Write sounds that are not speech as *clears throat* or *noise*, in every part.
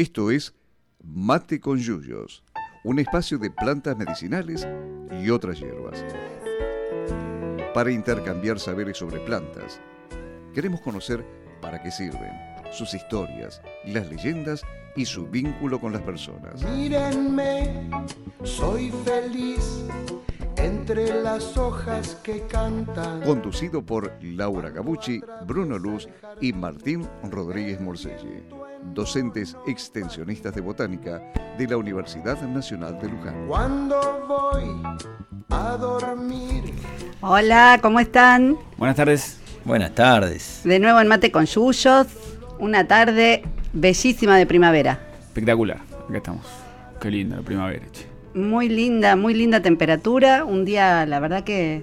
Esto es Mate con Yuyos, un espacio de plantas medicinales y otras hierbas. Para intercambiar saberes sobre plantas, queremos conocer para qué sirven, sus historias, las leyendas y su vínculo con las personas. Mírenme, soy feliz entre las hojas que cantan. Conducido por Laura Gabucci, Bruno Luz y Martín Rodríguez Morselli, docentes extensionistas de botánica de la Universidad Nacional de Luján. Cuando voy a dormir. Hola, ¿cómo están? Buenas tardes. Buenas tardes. De nuevo en Mate con Yuyos, una tarde bellísima de primavera. Espectacular. Acá estamos. Qué linda la primavera, che. Muy linda, muy linda temperatura. Un día, la verdad que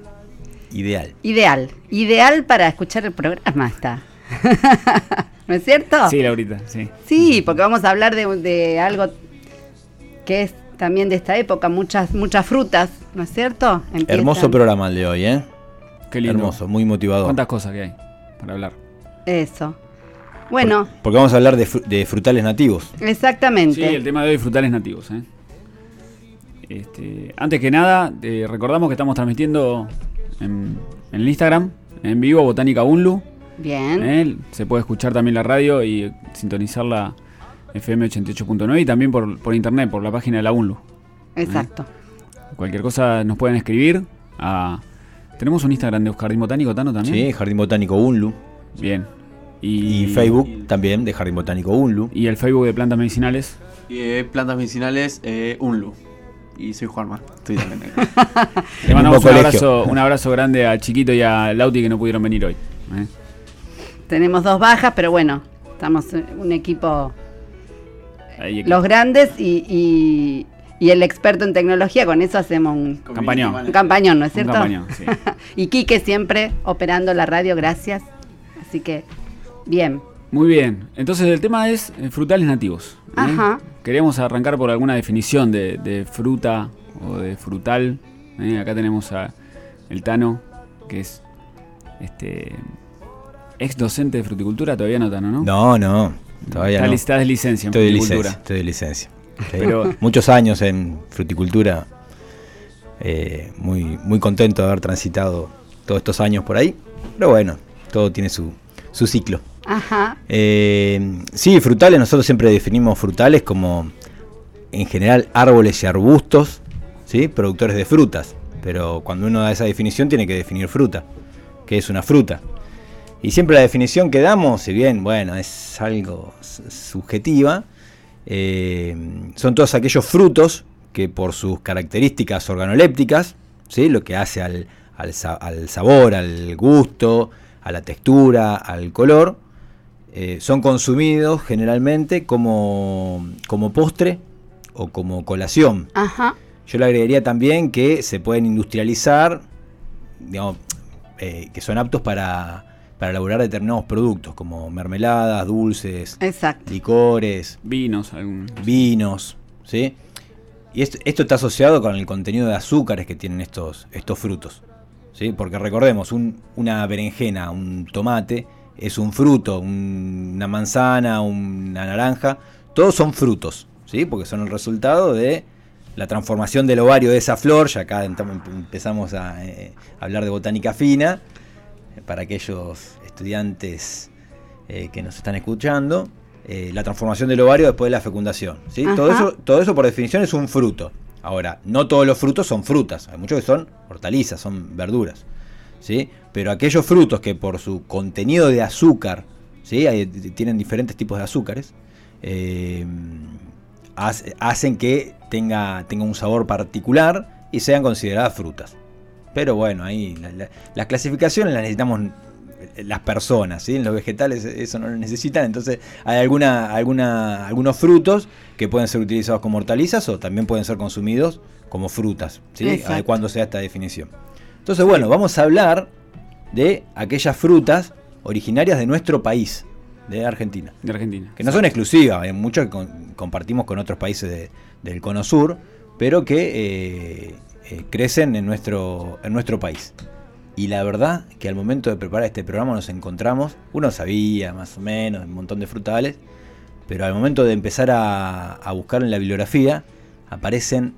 Ideal. ideal. Ideal para escuchar el programa está. *laughs* ¿No es cierto? Sí, Laurita, sí. Sí, porque vamos a hablar de, de algo que es también de esta época, muchas, muchas frutas, ¿no es cierto? Empiezan- Hermoso programa el de hoy, ¿eh? Qué lindo. Hermoso, muy motivador. ¿Cuántas cosas que hay para hablar? Eso. Bueno, Porque vamos a hablar de frutales nativos. exactamente. Sí, el tema de hoy, frutales nativos. ¿eh? Este, antes que nada, eh, recordamos que estamos transmitiendo en, en el Instagram, en vivo, Botánica Unlu. Bien. ¿eh? Se puede escuchar también la radio y sintonizar la FM 88.9 y también por, por internet, por la página de la Unlu. Exacto. Cualquier cosa nos pueden escribir a... ¿Tenemos un Instagram de Jardín Botánico, Tano, también? Sí, Jardín Botánico Unlu. Bien. Y, Facebook también de Jardín Botánico Unlu. Y el Facebook de Plantas Medicinales. Y eh, plantas medicinales, eh, Unlu. Y soy Juanma. Estoy también ahí. Le mandamos un abrazo, un abrazo grande a Chiquito y a Lauti que no pudieron venir hoy. ¿eh? Tenemos dos bajas, pero bueno, estamos un equipo, los grandes y, y- y el experto en tecnología, con eso hacemos un, Campañón. un campañón, ¿no es un cierto? campañón, sí. *laughs* y Quique siempre operando la radio, gracias. Así que, bien. Muy bien. Entonces el tema es eh, frutales nativos. ¿Eh? Ajá. Queríamos arrancar por alguna definición de, de fruta o de frutal. ¿eh? Acá tenemos a el Tano, que es este ex docente de fruticultura, todavía no Tano, ¿no? No, no. Todavía Está no. li- está de licencia en Estoy de fruticultura. licencia. Estoy de licencia. Sí. Pero- *laughs* Muchos años en fruticultura. Eh, muy, muy contento de haber transitado todos estos años por ahí. Pero bueno, todo tiene su, su ciclo. Ajá. Eh, sí, frutales, nosotros siempre definimos frutales como en general árboles y arbustos, ¿sí? productores de frutas. Pero cuando uno da esa definición tiene que definir fruta, que es una fruta. Y siempre la definición que damos, si bien, bueno, es algo subjetiva, eh, son todos aquellos frutos que por sus características organolépticas, ¿sí? lo que hace al, al sabor, al gusto, a la textura, al color, eh, son consumidos generalmente como, como postre o como colación. Ajá. Yo le agregaría también que se pueden industrializar, digamos, eh, que son aptos para, para elaborar determinados productos, como mermeladas, dulces, Exacto. licores, Vinos, algún. vinos, ¿sí? Y esto, esto está asociado con el contenido de azúcares que tienen estos, estos frutos, ¿sí? Porque recordemos, un- una berenjena, un tomate, es un fruto, un- una manzana, una naranja, todos son frutos, ¿sí? Porque son el resultado de la transformación del ovario de esa flor, ya acá empezamos a eh, hablar de botánica fina, eh, para aquellos estudiantes eh, que nos están escuchando, eh, la transformación del ovario después de la fecundación. ¿sí? Todo, eso, todo eso por definición es un fruto. Ahora, no todos los frutos son frutas, hay muchos que son hortalizas, son verduras. ¿Sí? Pero aquellos frutos que por su contenido de azúcar, ¿sí? Hay- tienen diferentes tipos de azúcares, eh, hace- hacen que tenga, tenga un sabor particular y sean consideradas frutas. Pero bueno, ahí la- la- las clasificaciones las necesitamos eh, las personas, ¿sí? En los vegetales eso no lo necesitan, entonces hay alguna, alguna, algunos frutos que pueden ser utilizados como hortalizas o también pueden ser consumidos como frutas, ¿sí? Adecuándose sea esta definición. Entonces, bueno, vamos a hablar de aquellas frutas originarias de nuestro país, de Argentina De Argentina. que no son exclusivas, hay muchas que con- compartimos con otros países de- del Cono Sur, pero que eh, eh, crecen en nuestro, en nuestro país. Y la verdad que al momento de preparar este programa nos encontramos, uno sabía más o menos un montón de frutales, pero al momento de empezar a, a buscar en la bibliografía, aparecen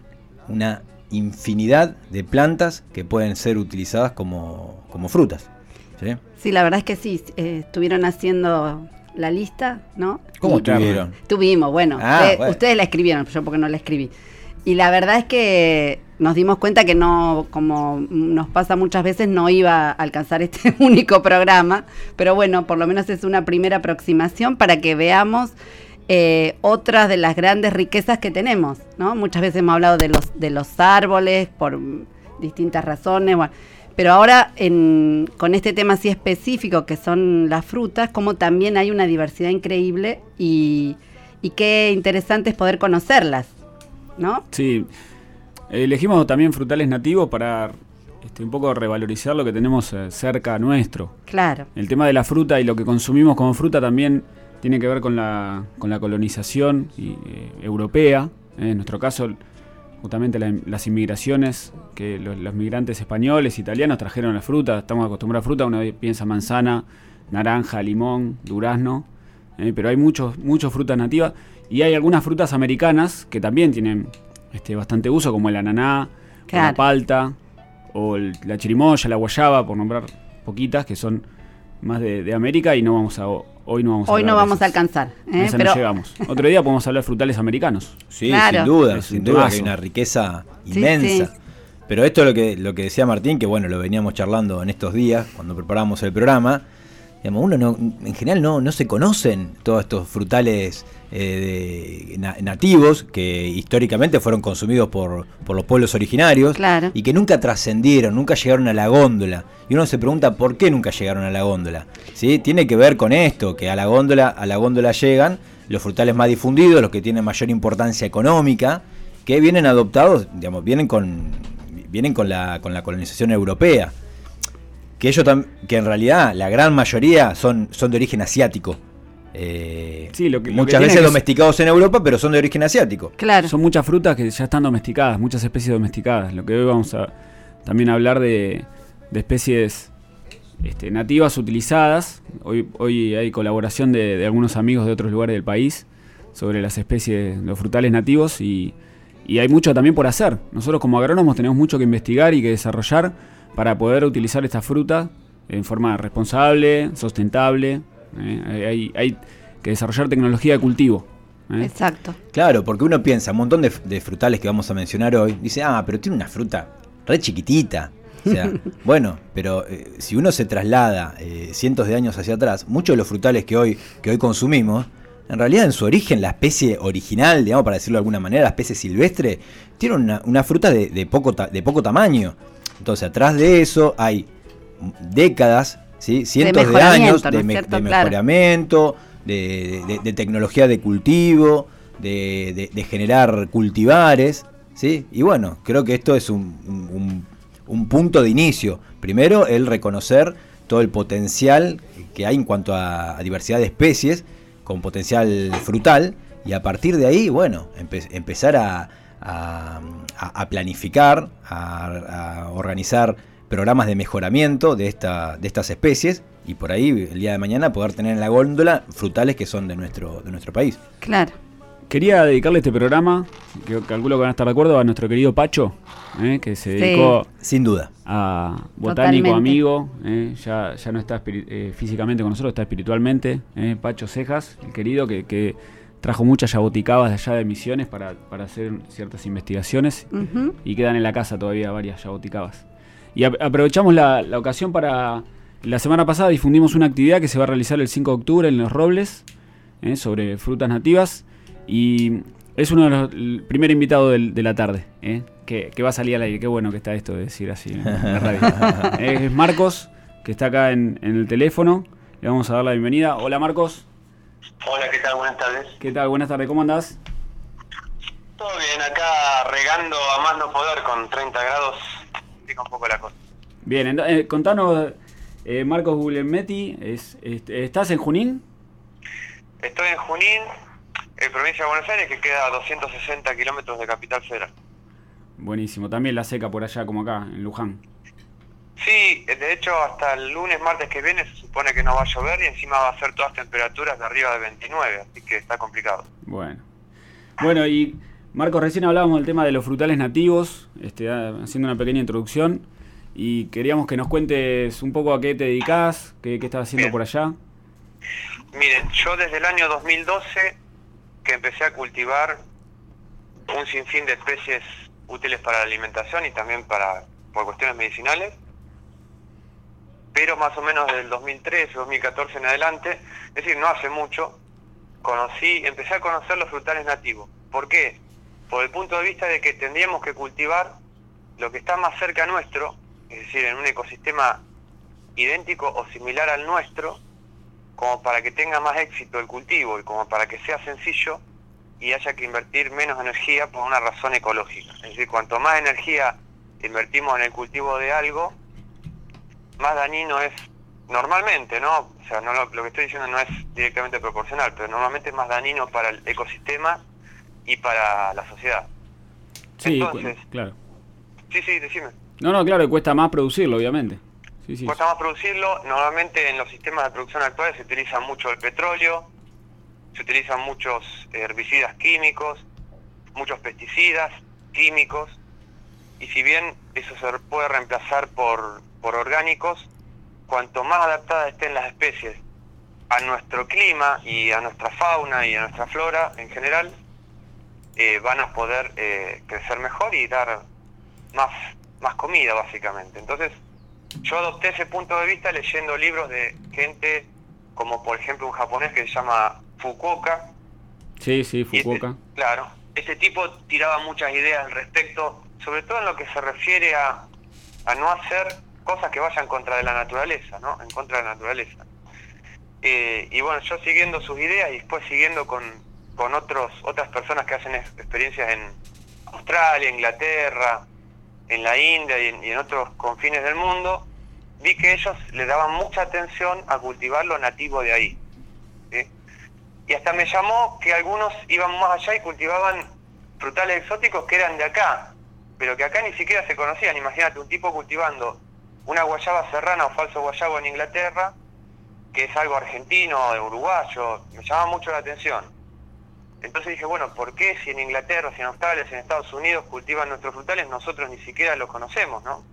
una infinidad de plantas que pueden ser utilizadas como, como frutas. ¿sí? Sí, la verdad es que sí, eh, estuvieron haciendo la lista, ¿no? ¿Cómo estuvieron? Tuvimos, bueno, Ah, ustedes, bueno. ustedes la escribieron, yo porque no la escribí. Y la verdad es que nos dimos cuenta que no, como nos pasa muchas veces, no iba a alcanzar *laughs* este único programa, pero bueno, por lo menos es una primera aproximación para que veamos eh, otras de las grandes riquezas que tenemos, ¿no? Muchas veces hemos hablado de los, de los árboles por distintas razones, bueno, pero ahora en- con este tema así específico que son las frutas, como también hay una diversidad increíble y, y qué interesante es poder conocerlas, ¿no? Sí, elegimos también frutales nativos para este, un poco revalorizar lo que tenemos eh, cerca nuestro. Claro, El tema de la fruta y lo que consumimos como fruta también tiene que ver con la, con la colonización y, eh, europea. eh, en nuestro caso, justamente la- las inmigraciones, que los, los migrantes españoles, italianos trajeron la fruta. Estamos acostumbrados a fruta, uno piensa manzana, naranja, limón, durazno, eh, pero hay muchos, muchos frutas nativas y hay algunas frutas americanas que también tienen este, bastante uso, como el ananá, o la palta, o el- la chirimoya, la guayaba, por nombrar poquitas que son más de, de América y no vamos a hoy no vamos a hoy no vamos a alcanzar, ¿eh? esas no pero llegamos. Otro día podemos hablar de frutales americanos. Sí, Claro. sin duda, Es sin duda que hay una riqueza Sí, inmensa. sí. Pero esto es lo que, lo que decía Martín, que bueno, lo veníamos charlando en estos días, cuando preparamos el programa. Digamos, uno no, en general no, no se conocen todos estos frutales eh, de- na- nativos que históricamente fueron consumidos por, por los pueblos originarios Claro. y que nunca trascendieron, nunca llegaron a la góndola. Y uno se pregunta por qué nunca llegaron a la góndola. ¿Sí? Tiene que ver con esto, que a la góndola, a la góndola llegan los frutales más difundidos, los que tienen mayor importancia económica, que vienen adoptados, digamos, vienen con, vienen con la, con la colonización europea. Que ellos que en realidad la gran mayoría son, son de origen asiático. Eh, Sí, lo que- lo que muchas veces domesticados en Europa, pero son de origen asiático. claro, Son muchas frutas que ya están domesticadas, muchas especies domesticadas. Lo que hoy vamos a también hablar de, de especies este, nativas utilizadas. Hoy, hoy hay colaboración de, de algunos amigos de otros lugares del país sobre las especies, los frutales nativos y, y hay mucho también por hacer. Nosotros como agrónomos tenemos mucho que investigar y que desarrollar para poder utilizar esta fruta en forma responsable, sustentable. ¿eh? Hay, hay- que desarrollar tecnología de cultivo. ¿eh? exacto. Claro, porque uno piensa, un montón de, de frutales que vamos a mencionar hoy, dice, ah, pero tiene una fruta re chiquitita. O sea, *laughs* bueno, pero eh, si uno se traslada eh, cientos de años hacia atrás, muchos de los frutales que hoy, que hoy consumimos, en realidad en su origen, la especie original, digamos, para decirlo de alguna manera, la especie silvestre, tiene una, una fruta de, de poco ta- de poco tamaño. Entonces, atrás de eso hay décadas, ¿sí? cientos de, años mejoramiento, ¿no de, es me- cierto? de mejoramiento, de, de- de tecnología de cultivo, de, generar cultivares, ¿sí? Y bueno, creo que esto es un, un- un- un punto de inicio. Primero, el reconocer todo el potencial que hay en cuanto a, a diversidad de especies, con potencial frutal, y a partir de ahí, bueno, empe- empezar a, a- a- a planificar, a, a organizar programas de mejoramiento de, esta, de estas especies y por ahí el día de mañana poder tener en la góndola frutales que son de nuestro, de nuestro país. Claro. Quería dedicarle este programa, que calculo que van a estar de acuerdo, a nuestro querido Pacho, ¿eh? que se Sí. dedicó Sin duda. a botánico Totalmente. amigo, ¿eh? ya, ya no está eh, físicamente con nosotros, está espiritualmente. ¿eh? Pacho Cejas, el querido, que, que trajo muchas yaboticabas de allá de Misiones para, para hacer ciertas investigaciones y quedan en la casa todavía varias yaboticabas. Y ap- aprovechamos la, la ocasión para... La semana pasada difundimos una actividad que se va a realizar el 5 de octubre en Los Robles ¿eh? sobre frutas nativas y es uno de los el primer invitado del- de la tarde ¿eh? que, que va a salir al aire. Qué bueno que está esto de decir así en la radio. *laughs* Es Marcos, que está acá en, en el teléfono. Le vamos a dar la bienvenida. Hola Marcos, Hola, ¿qué tal? Buenas tardes. ¿qué tal? Buenas tardes, ¿cómo andás? Todo bien, acá regando a más no poder con 30 grados. Complica un poco la cosa. Bien, ento- eh, contanos, eh, Marcos Guglielmetti, es, ¿estás en Junín? Estoy en Junín, en provincia de Buenos Aires, que queda a 260 kilómetros de Capital Federal. Buenísimo, también la seca por allá como acá, en Luján. Sí, de hecho hasta el lunes, martes que viene se supone que no va a llover y encima va a ser todas temperaturas de arriba de 29, así que está complicado. Bueno. Bueno, y Marcos, recién hablábamos del tema de los frutales nativos, este, ah, haciendo una pequeña introducción, y queríamos que nos cuentes un poco a qué te dedicas, qué, qué estás haciendo Bien. por allá. Miren, yo desde el año 2012 que empecé a cultivar un sinfín de especies útiles para la alimentación y también para por cuestiones medicinales, pero más o menos del 2013, 2014 en adelante, es decir, no hace mucho, conocí, empecé a conocer los frutales nativos. ¿Por qué? Por el punto de vista de que tendríamos que cultivar lo que está más cerca nuestro, es decir, en un ecosistema idéntico o similar al nuestro, como para que tenga más éxito el cultivo y como para que sea sencillo y haya que invertir menos energía por una razón ecológica. Es decir, cuanto más energía invertimos en el cultivo de algo, más dañino es normalmente, ¿no? O sea, no lo, lo que estoy diciendo no es directamente proporcional, pero normalmente es más dañino para el ecosistema y para la sociedad. Sí, Entonces- claro. Sí, sí, decime. No, no, claro, cuesta más producirlo, obviamente. Sí, sí. Cuesta más producirlo. Normalmente en los sistemas de producción actuales se utiliza mucho el petróleo, se utilizan muchos herbicidas químicos, muchos pesticidas químicos, y si bien eso se puede reemplazar por, por orgánicos, cuanto más adaptadas estén las especies a nuestro clima y a nuestra fauna y a nuestra flora en general, eh, van a poder eh, crecer mejor y dar más, más comida básicamente. Entonces, yo adopté ese punto de vista leyendo libros de gente como por ejemplo un japonés que se llama Fukuoka. Sí, sí, Y ese- Fukuoka. claro, ese tipo tiraba muchas ideas al respecto, sobre todo en lo que se refiere a, a no hacer cosas que vayan contra de la naturaleza, ¿no? En contra de la naturaleza. Eh, y bueno, yo siguiendo sus ideas y después siguiendo con, con otros otras personas que hacen ex- experiencias en Australia, Inglaterra, en la India y en, otros confines del mundo, vi que ellos le daban mucha atención a cultivar lo nativo de ahí. Y hasta me llamó que algunos iban más allá y cultivaban frutales exóticos que eran de acá, pero que acá ni siquiera se conocían. Imagínate, un tipo cultivando una guayaba serrana o falso guayabo en Inglaterra, que es algo argentino o uruguayo, me llamaba mucho la atención. Entonces dije, bueno, ¿por qué si en Inglaterra, si en Australia, si en Estados Unidos cultivan nuestros frutales, nosotros ni siquiera los conocemos, ¿no?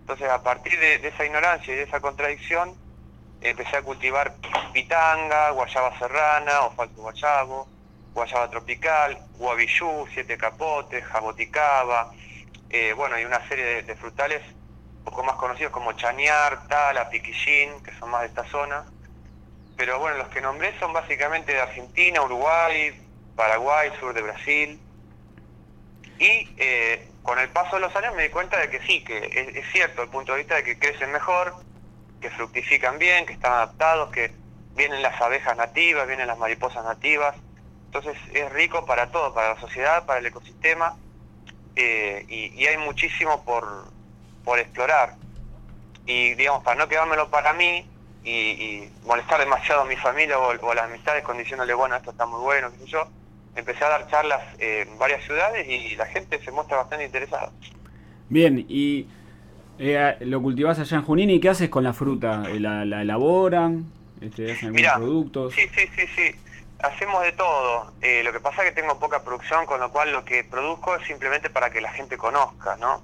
Entonces a partir de, de esa ignorancia y de esa contradicción, empecé a cultivar pitanga, guayaba serrana o falso guayabo, guayaba tropical, guavillú, siete capotes, jaboticaba, eh, bueno, hay una serie de, de frutales poco más conocidos como chañar, tala, piquillín, que son más de esta zona. Pero bueno, los que nombré son básicamente de Argentina, Uruguay, Paraguay, sur de Brasil. Y eh, con el paso de los años me di cuenta de que sí, que es, cierto el punto de vista de que crecen mejor, que fructifican bien, que están adaptados, que vienen las abejas nativas, vienen las mariposas nativas. Entonces es rico para todo, para la sociedad, para el ecosistema, eh, y hay muchísimo por, por explorar. Y digamos, para no quedármelo para mí y, y molestar demasiado a mi familia o, o a las amistades con diciéndole, bueno, esto está muy bueno, qué sé yo, empecé a dar charlas en varias ciudades y la gente se muestra bastante interesada. Bien, y eh, lo cultivás allá en Junín y ¿qué haces con la fruta? Eh, ¿La, la elaboran? Este, ¿Hacen Mirá, productos? Sí, sí, sí, sí. Hacemos de todo. Eh, lo que pasa es que tengo poca producción, con lo cual lo que produzco es simplemente para que la gente conozca, ¿no?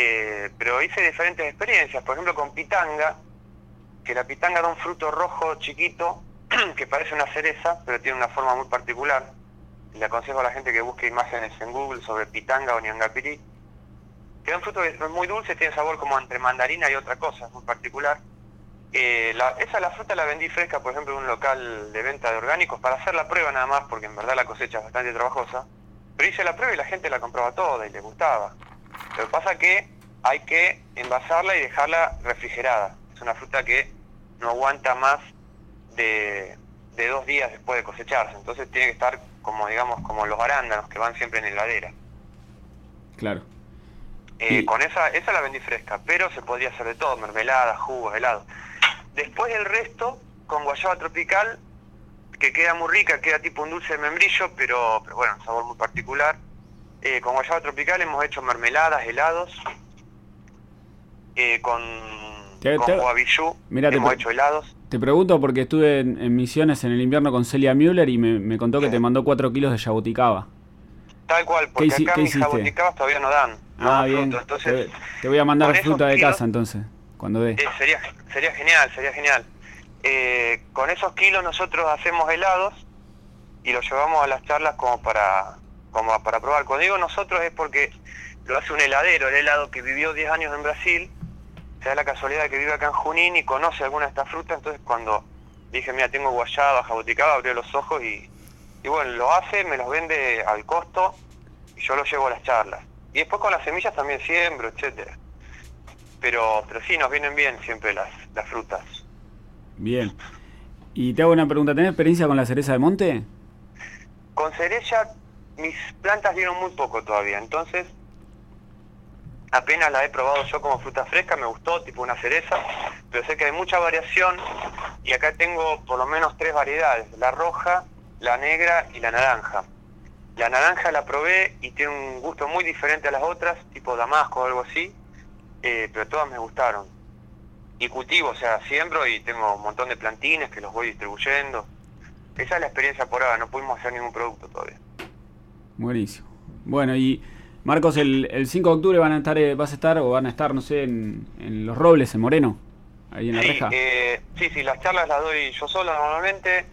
Eh, pero hice diferentes experiencias, por ejemplo con pitanga, que la pitanga da un fruto rojo chiquito *clears throat* que parece una cereza, pero tiene una forma muy particular. Le aconsejo a la gente que busque imágenes en Google sobre pitanga o ñangapirí. Que da un fruto que es muy dulce, tiene sabor como entre mandarina y otra cosa, muy particular. Eh, la- esa la fruta la vendí fresca, por ejemplo, en un local de venta de orgánicos para hacer la prueba nada más, porque en verdad la cosecha es bastante trabajosa. Pero hice la prueba y la gente la compraba toda y le gustaba. Lo que pasa que hay que envasarla y dejarla refrigerada. Es una fruta que no aguanta más de, de dos días después de cosecharse. Entonces tiene que estar como, digamos, como los arándanos que van siempre en heladera. Claro. Eh, Y- Con esa, esa la vendí fresca, pero se podría hacer de todo, mermelada, jugos, helados. Después el resto, con guayaba tropical, que queda muy rica, queda tipo un dulce de membrillo, pero, pero bueno, un sabor muy particular. Eh, con guayaba tropical hemos hecho mermeladas, helados. eh, con, Te- con te- guavillú Mira, hemos hecho helados. Te pregunto porque estuve en, en misiones en el invierno con Celia Müller y me, me contó que Sí. te mandó 4 kilos de yabuticaba. Tal cual, porque hici- acá qué mis hiciste? jaboticabas todavía no dan. Ah, bien. fruto, entonces, te, voy a mandar fruta de kilos- casa entonces, cuando dé. Eh, sería, sería genial, sería genial. Eh, con esos kilos nosotros hacemos helados y los llevamos a las charlas como para, como para probar. Cuando digo nosotros es porque lo hace un heladero, el helado que vivió 10 años en Brasil, se da la casualidad de que vive acá en Junín y conoce alguna de estas frutas, entonces cuando dije, mira, tengo guayaba, jaboticaba, abrió los ojos y, y bueno, lo hace, me los vende al costo y yo los llevo a las charlas. Y después con las semillas también siembro, etcétera pero pero sí nos vienen bien siempre las, las frutas. Bien. Y te hago una pregunta, ¿tenés experiencia con la cereza de monte? Con cereza mis plantas dieron muy poco todavía, entonces apenas la he probado yo como fruta fresca, me gustó, tipo una cereza, pero sé que hay mucha variación y acá tengo por lo menos tres variedades, la roja, la negra y la naranja. La naranja la probé y tiene un gusto muy diferente a las otras, tipo damasco o algo así, eh, pero todas me gustaron. Y cultivo, o sea, siembro y tengo un montón de plantines que los voy distribuyendo. Esa es la experiencia por ahora, no pudimos hacer ningún producto todavía. Buenísimo. Bueno, y Marcos, el, el 5 de octubre van a estar, eh, vas a estar o van a estar, no sé, en, en Los Robles, en Moreno, ahí en la sí, reja. eh, sí, sí, las charlas las doy yo solo normalmente.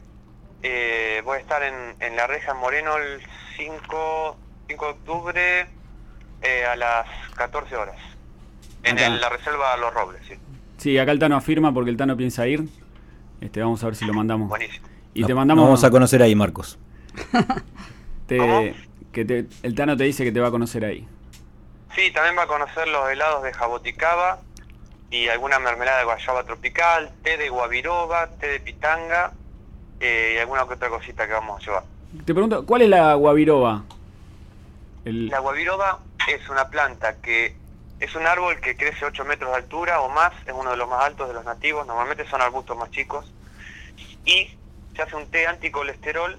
Eh, voy a estar en, en la reja en Moreno el 5, 5 de octubre eh, a las 14 horas. En el- la reserva Los Robles, sí. Sí, acá el Tano afirma porque el Tano piensa ir. Este, vamos a ver si lo mandamos. Buenísimo. Y No- te mandamos. nos vamos a conocer ahí, Marcos. *laughs* te- ¿Cómo? Que te- el Tano te dice que te va a conocer ahí. Sí, también va a conocer los helados de jaboticaba y alguna mermelada de guayaba tropical, té de guabiroba, té de pitanga eh, y alguna que otra cosita que vamos a llevar. Te pregunto, ¿cuál es la guabiroba? El, La guabiroba es una planta que es un árbol que crece 8 metros de altura o más, es uno de los más altos de los nativos, normalmente son arbustos más chicos, y se hace un té anticolesterol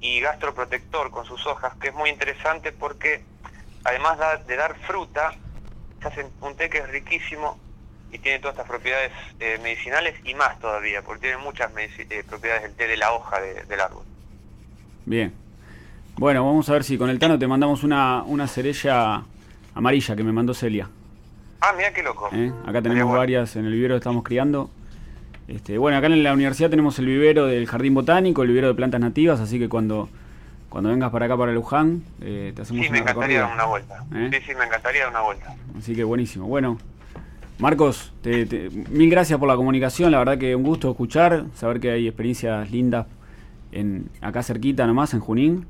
y gastroprotector con sus hojas, que es muy interesante porque además de dar fruta, se hace un té que es riquísimo y tiene todas estas propiedades eh, medicinales y más todavía, porque tiene muchas eh, propiedades el té de la hoja de- del árbol. Bien. Bueno, vamos a ver si con el Tano te mandamos una, una amarilla que me mandó Celia. Ah, mira qué loco. ¿eh? Acá tenemos bueno. varias en el vivero que estamos criando. Este, bueno, acá en la universidad tenemos el vivero del jardín botánico, el vivero de plantas nativas, así que cuando, cuando vengas para acá, para Luján, eh, te hacemos Sí, me una encantaría dar una vuelta. ¿Eh? Sí, sí, me encantaría dar una vuelta. Así que buenísimo. Bueno, Marcos, te- te- mil gracias por la comunicación. La verdad que un gusto escuchar, saber que hay experiencias lindas en acá cerquita nomás, en Junín.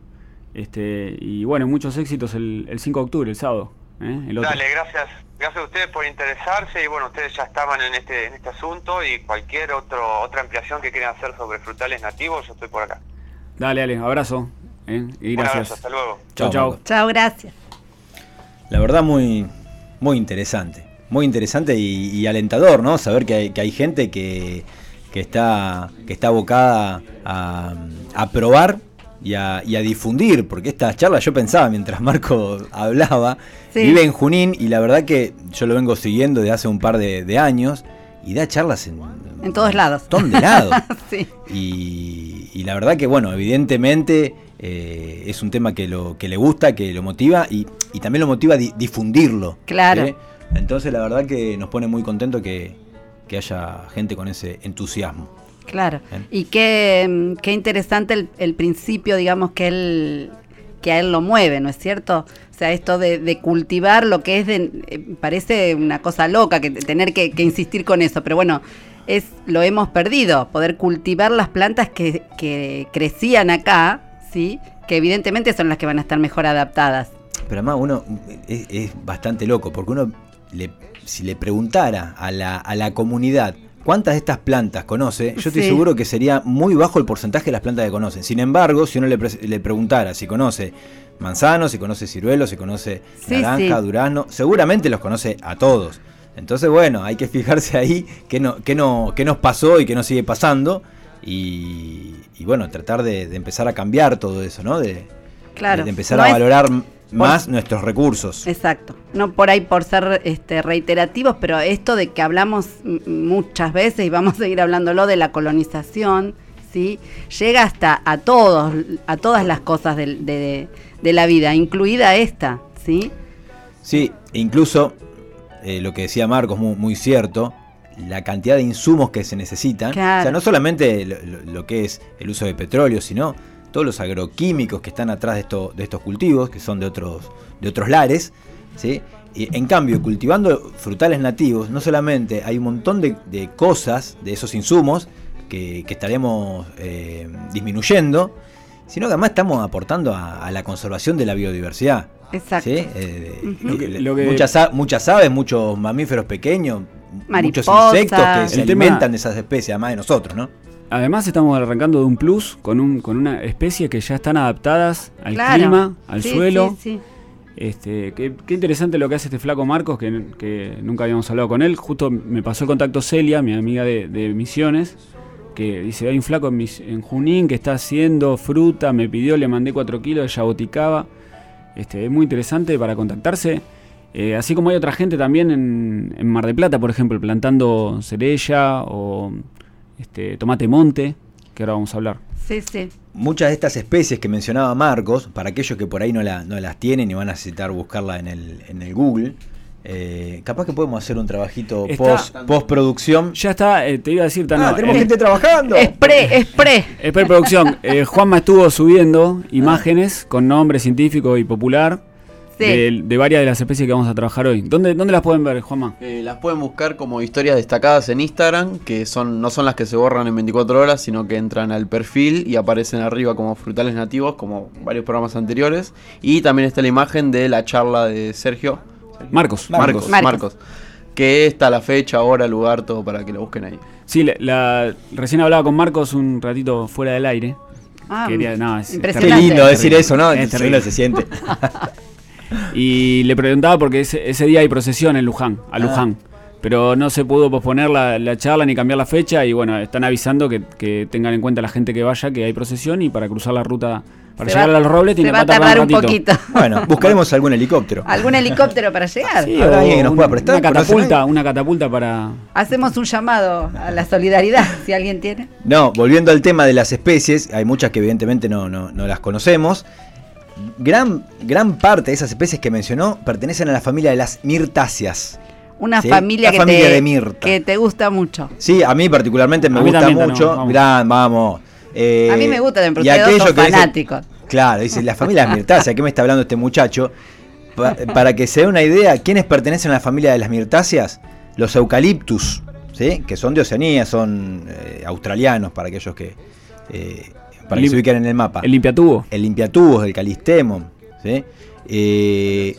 Este, y bueno, muchos éxitos el, el 5 de octubre, el sábado. ¿eh? El otro. Dale, gracias. Gracias a ustedes por interesarse y bueno, ustedes ya estaban en este en este asunto y cualquier otro otra ampliación que quieran hacer sobre frutales nativos, yo estoy por acá. Dale, dale, abrazo. ¿eh? Y Un abrazo, gracias. hasta luego. Chau, Chao, chau. Marcos. Chao, gracias. La verdad muy, muy interesante. Muy interesante y, y alentador, ¿no? Saber que hay, que hay gente que, que está, que está abocada a, a probar y a, y a difundir, porque estas charlas yo pensaba mientras Marco hablaba, Sí. vive en Junín y la verdad que yo lo vengo siguiendo desde hace un par de, de años y da charlas en, En todos lados. un montón de lados. *laughs* sí. Y, y la verdad que, bueno, evidentemente eh, es un tema que, lo, que le gusta, que lo motiva y, y también lo motiva a di- difundirlo. Claro. ¿eh? Entonces la verdad que nos pone muy contento que, que haya gente con ese entusiasmo. Claro. Bien. Y qué, mm, qué interesante el, el principio, digamos, que él que a él lo mueve, ¿no es cierto? O sea, esto de, de cultivar lo que es de, eh, parece una cosa loca que tener que, que insistir con eso, pero bueno, es lo hemos perdido, poder cultivar las plantas que, que crecían acá, ¿sí? Que evidentemente son las que van a estar mejor adaptadas. Pero además uno es, es bastante loco, porque uno, le, si le preguntara a la, a la comunidad cuántas de estas plantas conoce, yo estoy Sí. seguro que sería muy bajo el porcentaje de las plantas que conocen. Sin embargo, si uno le, pre- le preguntara si conoce manzano, si conoce ciruelo, si conoce Sí, naranja, sí. durazno, seguramente los conoce a todos. Entonces, bueno, hay que fijarse ahí qué, no, qué, no, qué nos pasó y qué nos sigue pasando. Y, y bueno, tratar de, de empezar a cambiar todo eso, ¿no? De, Claro. de empezar No a es- valorar más nuestros recursos. Exacto. No por ahí por ser este, reiterativos, pero esto de que hablamos muchas veces y vamos a seguir hablándolo de la colonización, ¿sí? Llega hasta a todos, a todas las cosas de, de la vida, incluida esta, ¿sí? Sí, incluso eh, lo que decía Marcos, muy, muy cierto, la cantidad de insumos que se necesitan. Claro. O sea, no solamente lo que es el uso de petróleo, sino todos los agroquímicos que están atrás de, esto- de estos cultivos, que son de otros, de otros lares. ¿sí? Y en cambio, cultivando frutales nativos, no solamente hay un montón de, de cosas, de esos insumos, que, que estaremos eh, disminuyendo, sino que además estamos aportando a, a la conservación de la biodiversidad. Exacto. ¿sí? Eh, Ujú. Lo que- lo que- muchas, aves, muchos mamíferos pequeños, muchos insectos que se El tema- alimentan de esas especies, además de nosotros, ¿no? Además estamos arrancando de un plus con, un, con una especie que ya están adaptadas al Claro. clima, al Sí, suelo. sí, sí. Este, qué, qué interesante lo que hace este flaco Marcos, que, que nunca habíamos hablado con él. Justo me pasó el contacto Celia, mi amiga de, de Misiones, que dice, hay un flaco en, Mis- en Junín que está haciendo fruta, me pidió, le mandé 4 kilos de yaboticaba. Este, es muy interesante para contactarse. Eh, así como hay otra gente también en, en Mar de Plata, por ejemplo, plantando cerella o este, tomate monte, que ahora vamos a hablar. Sí, sí. Muchas de estas especies que mencionaba Marcos, para aquellos que por ahí no, la- no las tienen y van a necesitar buscarla en el, en el Google, eh, capaz que podemos hacer un trabajito Está- post, postproducción. Ya está, eh, te iba a decir, Tano, Ah, tenemos eh, gente trabajando. Es pre, es pre. Es preproducción. Eh, Juanma estuvo subiendo imágenes con nombre científico y popular Sí. de, de varias de las especies que vamos a trabajar hoy. ¿Dónde, dónde las pueden ver, Juanma? Eh, las pueden buscar como historias destacadas en Instagram, que son no son las que se borran en 24 horas, sino que entran al perfil y aparecen arriba como frutales nativos, como varios programas anteriores. Y también está la imagen de la charla de Sergio. Marcos. Marcos, Marcos. Marcos. Que está la fecha, hora, lugar, todo para que lo busquen ahí. Sí, la, la- recién hablaba con Marcos un ratito fuera del aire. Ah, Quería- no, es- Qué impresionante. lindo decir eso, ¿no? Es terrible. se siente. *laughs* Y le preguntaba porque ese, ese día hay procesión en Luján, a Luján. Pero no se pudo posponer la, la charla ni cambiar la fecha. Y bueno, están avisando que, que tengan en cuenta la gente que vaya que hay procesión y para cruzar la ruta, para Se llegar va- a los robles, tiene va a que tardar tardar un ratito. poquito. Bueno, buscaremos algún helicóptero. ¿Algún helicóptero para llegar? Sí, ¿Habrá o alguien que nos un- pueda prestar? Una ¿Conocen catapulta, una catapulta para. Hacemos un llamado a la solidaridad, si alguien tiene. No, volviendo al tema de las especies, hay muchas que evidentemente no, no, no las conocemos. Gran, gran parte de esas especies que mencionó pertenecen a la familia de las mirtáceas. Una Sí, familia, la que, familia te, de Mirta. que te gusta mucho. Sí, a mí particularmente me A gusta mucho. Vamos. Gran, vamos. Eh, a mí me gusta también, y porque todos aquello son que dice- fanáticos. Claro, dice la familia de las mirtáceas. ¿Qué me está hablando este muchacho? Pa- para que se dé una idea, ¿quiénes pertenecen a la familia de las mirtáceas? Los eucaliptus, ¿sí? que son de Oceanía, son eh, australianos, para aquellos que, eh, para que se ubiquen en el mapa. El limpiatubo. el limpiatubos, el calistemon. ¿sí? Eh,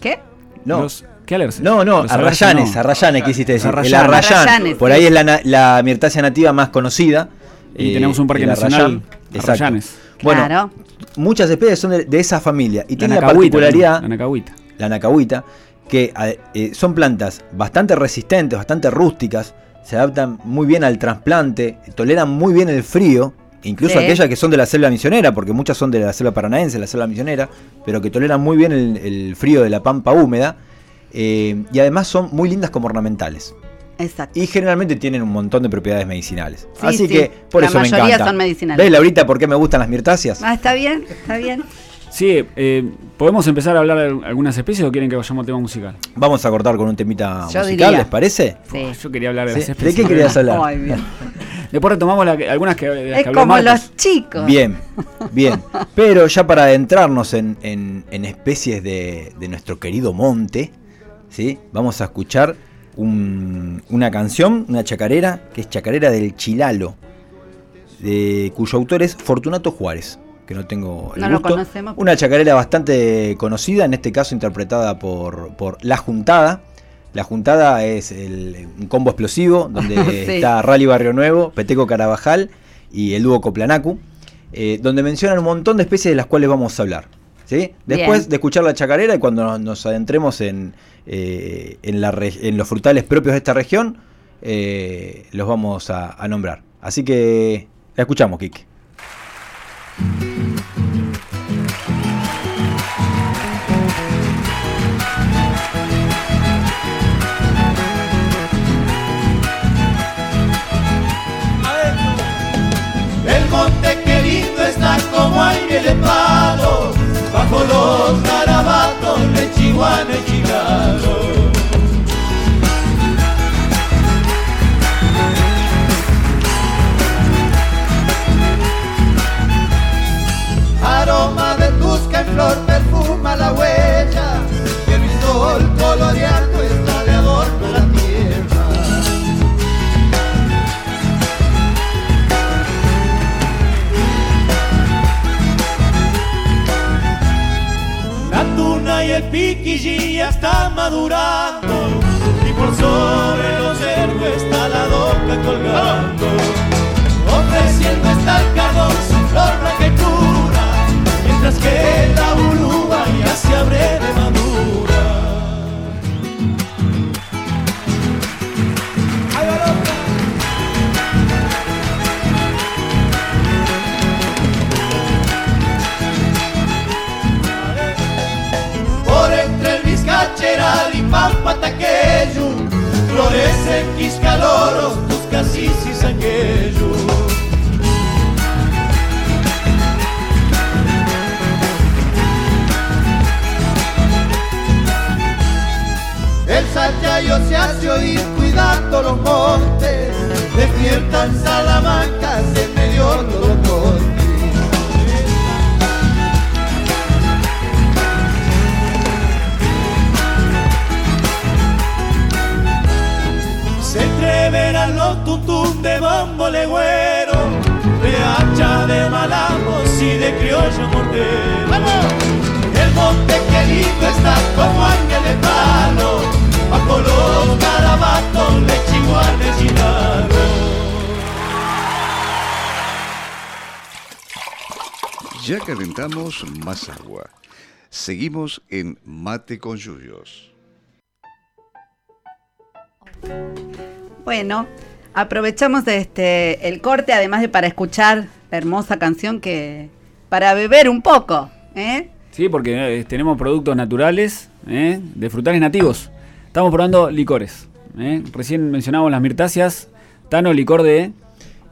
¿Qué? no, Los- ¿Qué alerces? no, no, Los arrayanes, no. arrayanes, quisiste decir. El Arrayanes. arrayán, Arrayanes, por ahí es la, la mirtácea nativa más conocida. Y eh, tenemos un parque el nacional, arrayán. Arrayanes. Bueno, Claro. muchas especies son de, de esa familia y tiene la particularidad, La nacahuita. la nacahuita, que eh, son plantas bastante resistentes, bastante rústicas, se adaptan muy bien al trasplante, toleran muy bien el frío, incluso Sí. aquellas que son de la selva misionera, porque muchas son de la selva paranaense, la selva misionera, pero que toleran muy bien el, el frío de la pampa húmeda, eh, y además son muy lindas como ornamentales. Exacto. Y generalmente tienen un montón de propiedades medicinales. Sí, Así sí. que por La eso me mayoría encanta. son medicinales. ¿Ves, Laurita, por qué me gustan las mirtáceas? Ah, está bien, está bien. Sí, eh, ¿podemos empezar a hablar de algunas especies o quieren que vayamos al tema musical? Vamos a cortar con un temita Yo musical, diría. ¿les parece? Sí. Yo quería hablar de Sí. las ¿De especies. qué querías hablar? Ay, bien. *laughs* Después retomamos la que- algunas que, de las Es que habló como Marcos. los chicos. Bien, bien. *laughs* Pero ya para adentrarnos en, en- en especies de, de nuestro querido monte, ¿sí? vamos a escuchar un- una canción, una chacarera, que es Chacarera del Chilalo, de, cuyo autor es Fortunato Juárez, que no tengo el No lo gusto. conocemos. Una chacarera bastante conocida, en este caso interpretada por, por La Juntada. La Juntada es el- un combo explosivo donde *laughs* Sí. está Rally Barrio Nuevo, Peteco Carabajal y el dúo Coplanacu, eh, donde mencionan un montón de especies de las cuales vamos a hablar. ¿sí? Después Bien. de escuchar la chacarera y cuando nos, nos adentremos en, eh, en, la re- en los frutales propios de esta región, eh, los vamos a, a nombrar. Así que la escuchamos, Kike. Madurando y por sobre los cerros está la doca colgando. Sangueyu. El sayayo se hace oír cuidando los montes, despiertan salamancas en medio los montes. Tutum de bambo legüero, de hacha de malamos y de criollo mortero. El monte querido está como ángel de palo, bajo los garabatos de Chihuahua. Ya calentamos más agua. Seguimos en Mate con Yuyos. Bueno, aprovechamos este el corte, además de para escuchar la hermosa canción que. para beber un poco, ¿eh? Sí, porque eh, tenemos productos naturales ¿eh? de frutales nativos. Estamos probando licores. ¿eh? Recién mencionamos las mirtáceas. Tano, licor de.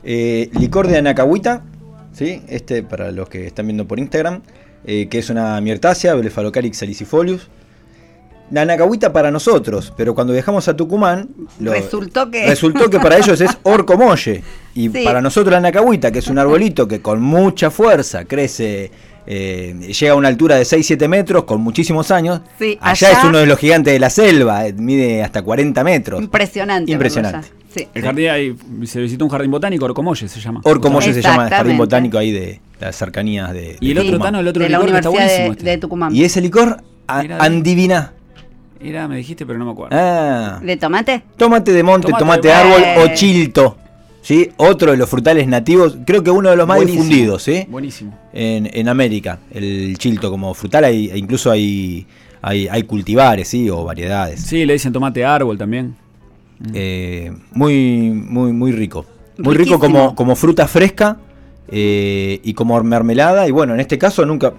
Eh, licor de anacahuita, ¿sí? este para los que están viendo por Instagram, eh, que es una mirtácea, Blephalocarix salicifolius. La anacahuita para nosotros, pero cuando viajamos a Tucumán, lo- Resultó que- resultó que para ellos es orcomolle. Y Sí. para nosotros la anacahuita, que es un arbolito que con mucha fuerza crece, eh, llega a una altura de 6-7 metros con muchísimos años. Sí, allá, allá- es uno de los gigantes de la selva, eh, mide hasta 40 metros. Impresionante. Impresionante. Sí. El jardín, ahí se visitó un jardín botánico, Orcomolle se llama. Orcomolle se llama el jardín botánico ahí de las cercanías de. Y el de otro. Tano, el otro de la licor que está buenísimo. de, este. de Tucumán. Y ese licor, a- de- andivina. Era, me dijiste, pero no me acuerdo. Ah, ¿De tomate? tomate de monte, Tomate tomate, de de árbol o chilto. ¿sí? Otro de los frutales nativos, creo que uno de los más Buenísimo, difundidos ¿sí? Buenísimo. en, en América. El chilto como frutal, hay, e incluso hay, hay, hay cultivares ¿sí? o variedades. Sí, le dicen tomate árbol también. Eh, muy, muy, muy rico. Muy rico como, como fruta fresca eh, y como mermelada. Y bueno, en este caso nunca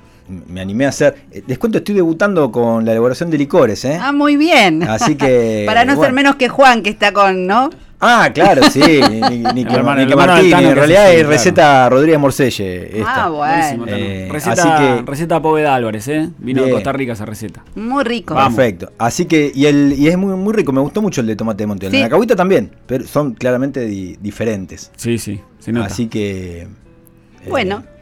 me animé a hacer. eh, Les cuento, estoy debutando con la elaboración de licores, ¿eh? Ah, muy bien. Así que. *laughs* Para no ser bueno. menos que Juan, que está con, ¿no? Ah, claro, sí. Ni, *laughs* que, hermano- ni que. Tano En realidad es claro. receta Rodríguez Morselle. Esta. Ah, bueno. Eh, receta, así que- receta Poveda Álvarez, ¿eh? Vino de. Costa Rica esa receta. Muy rico. Vamos. Perfecto. Así que, y el y es muy, muy rico. Me gustó mucho el de tomate de monte. El Sí. de la cahuita también, pero son claramente di- diferentes. Sí, sí, se nota. Así que. eh,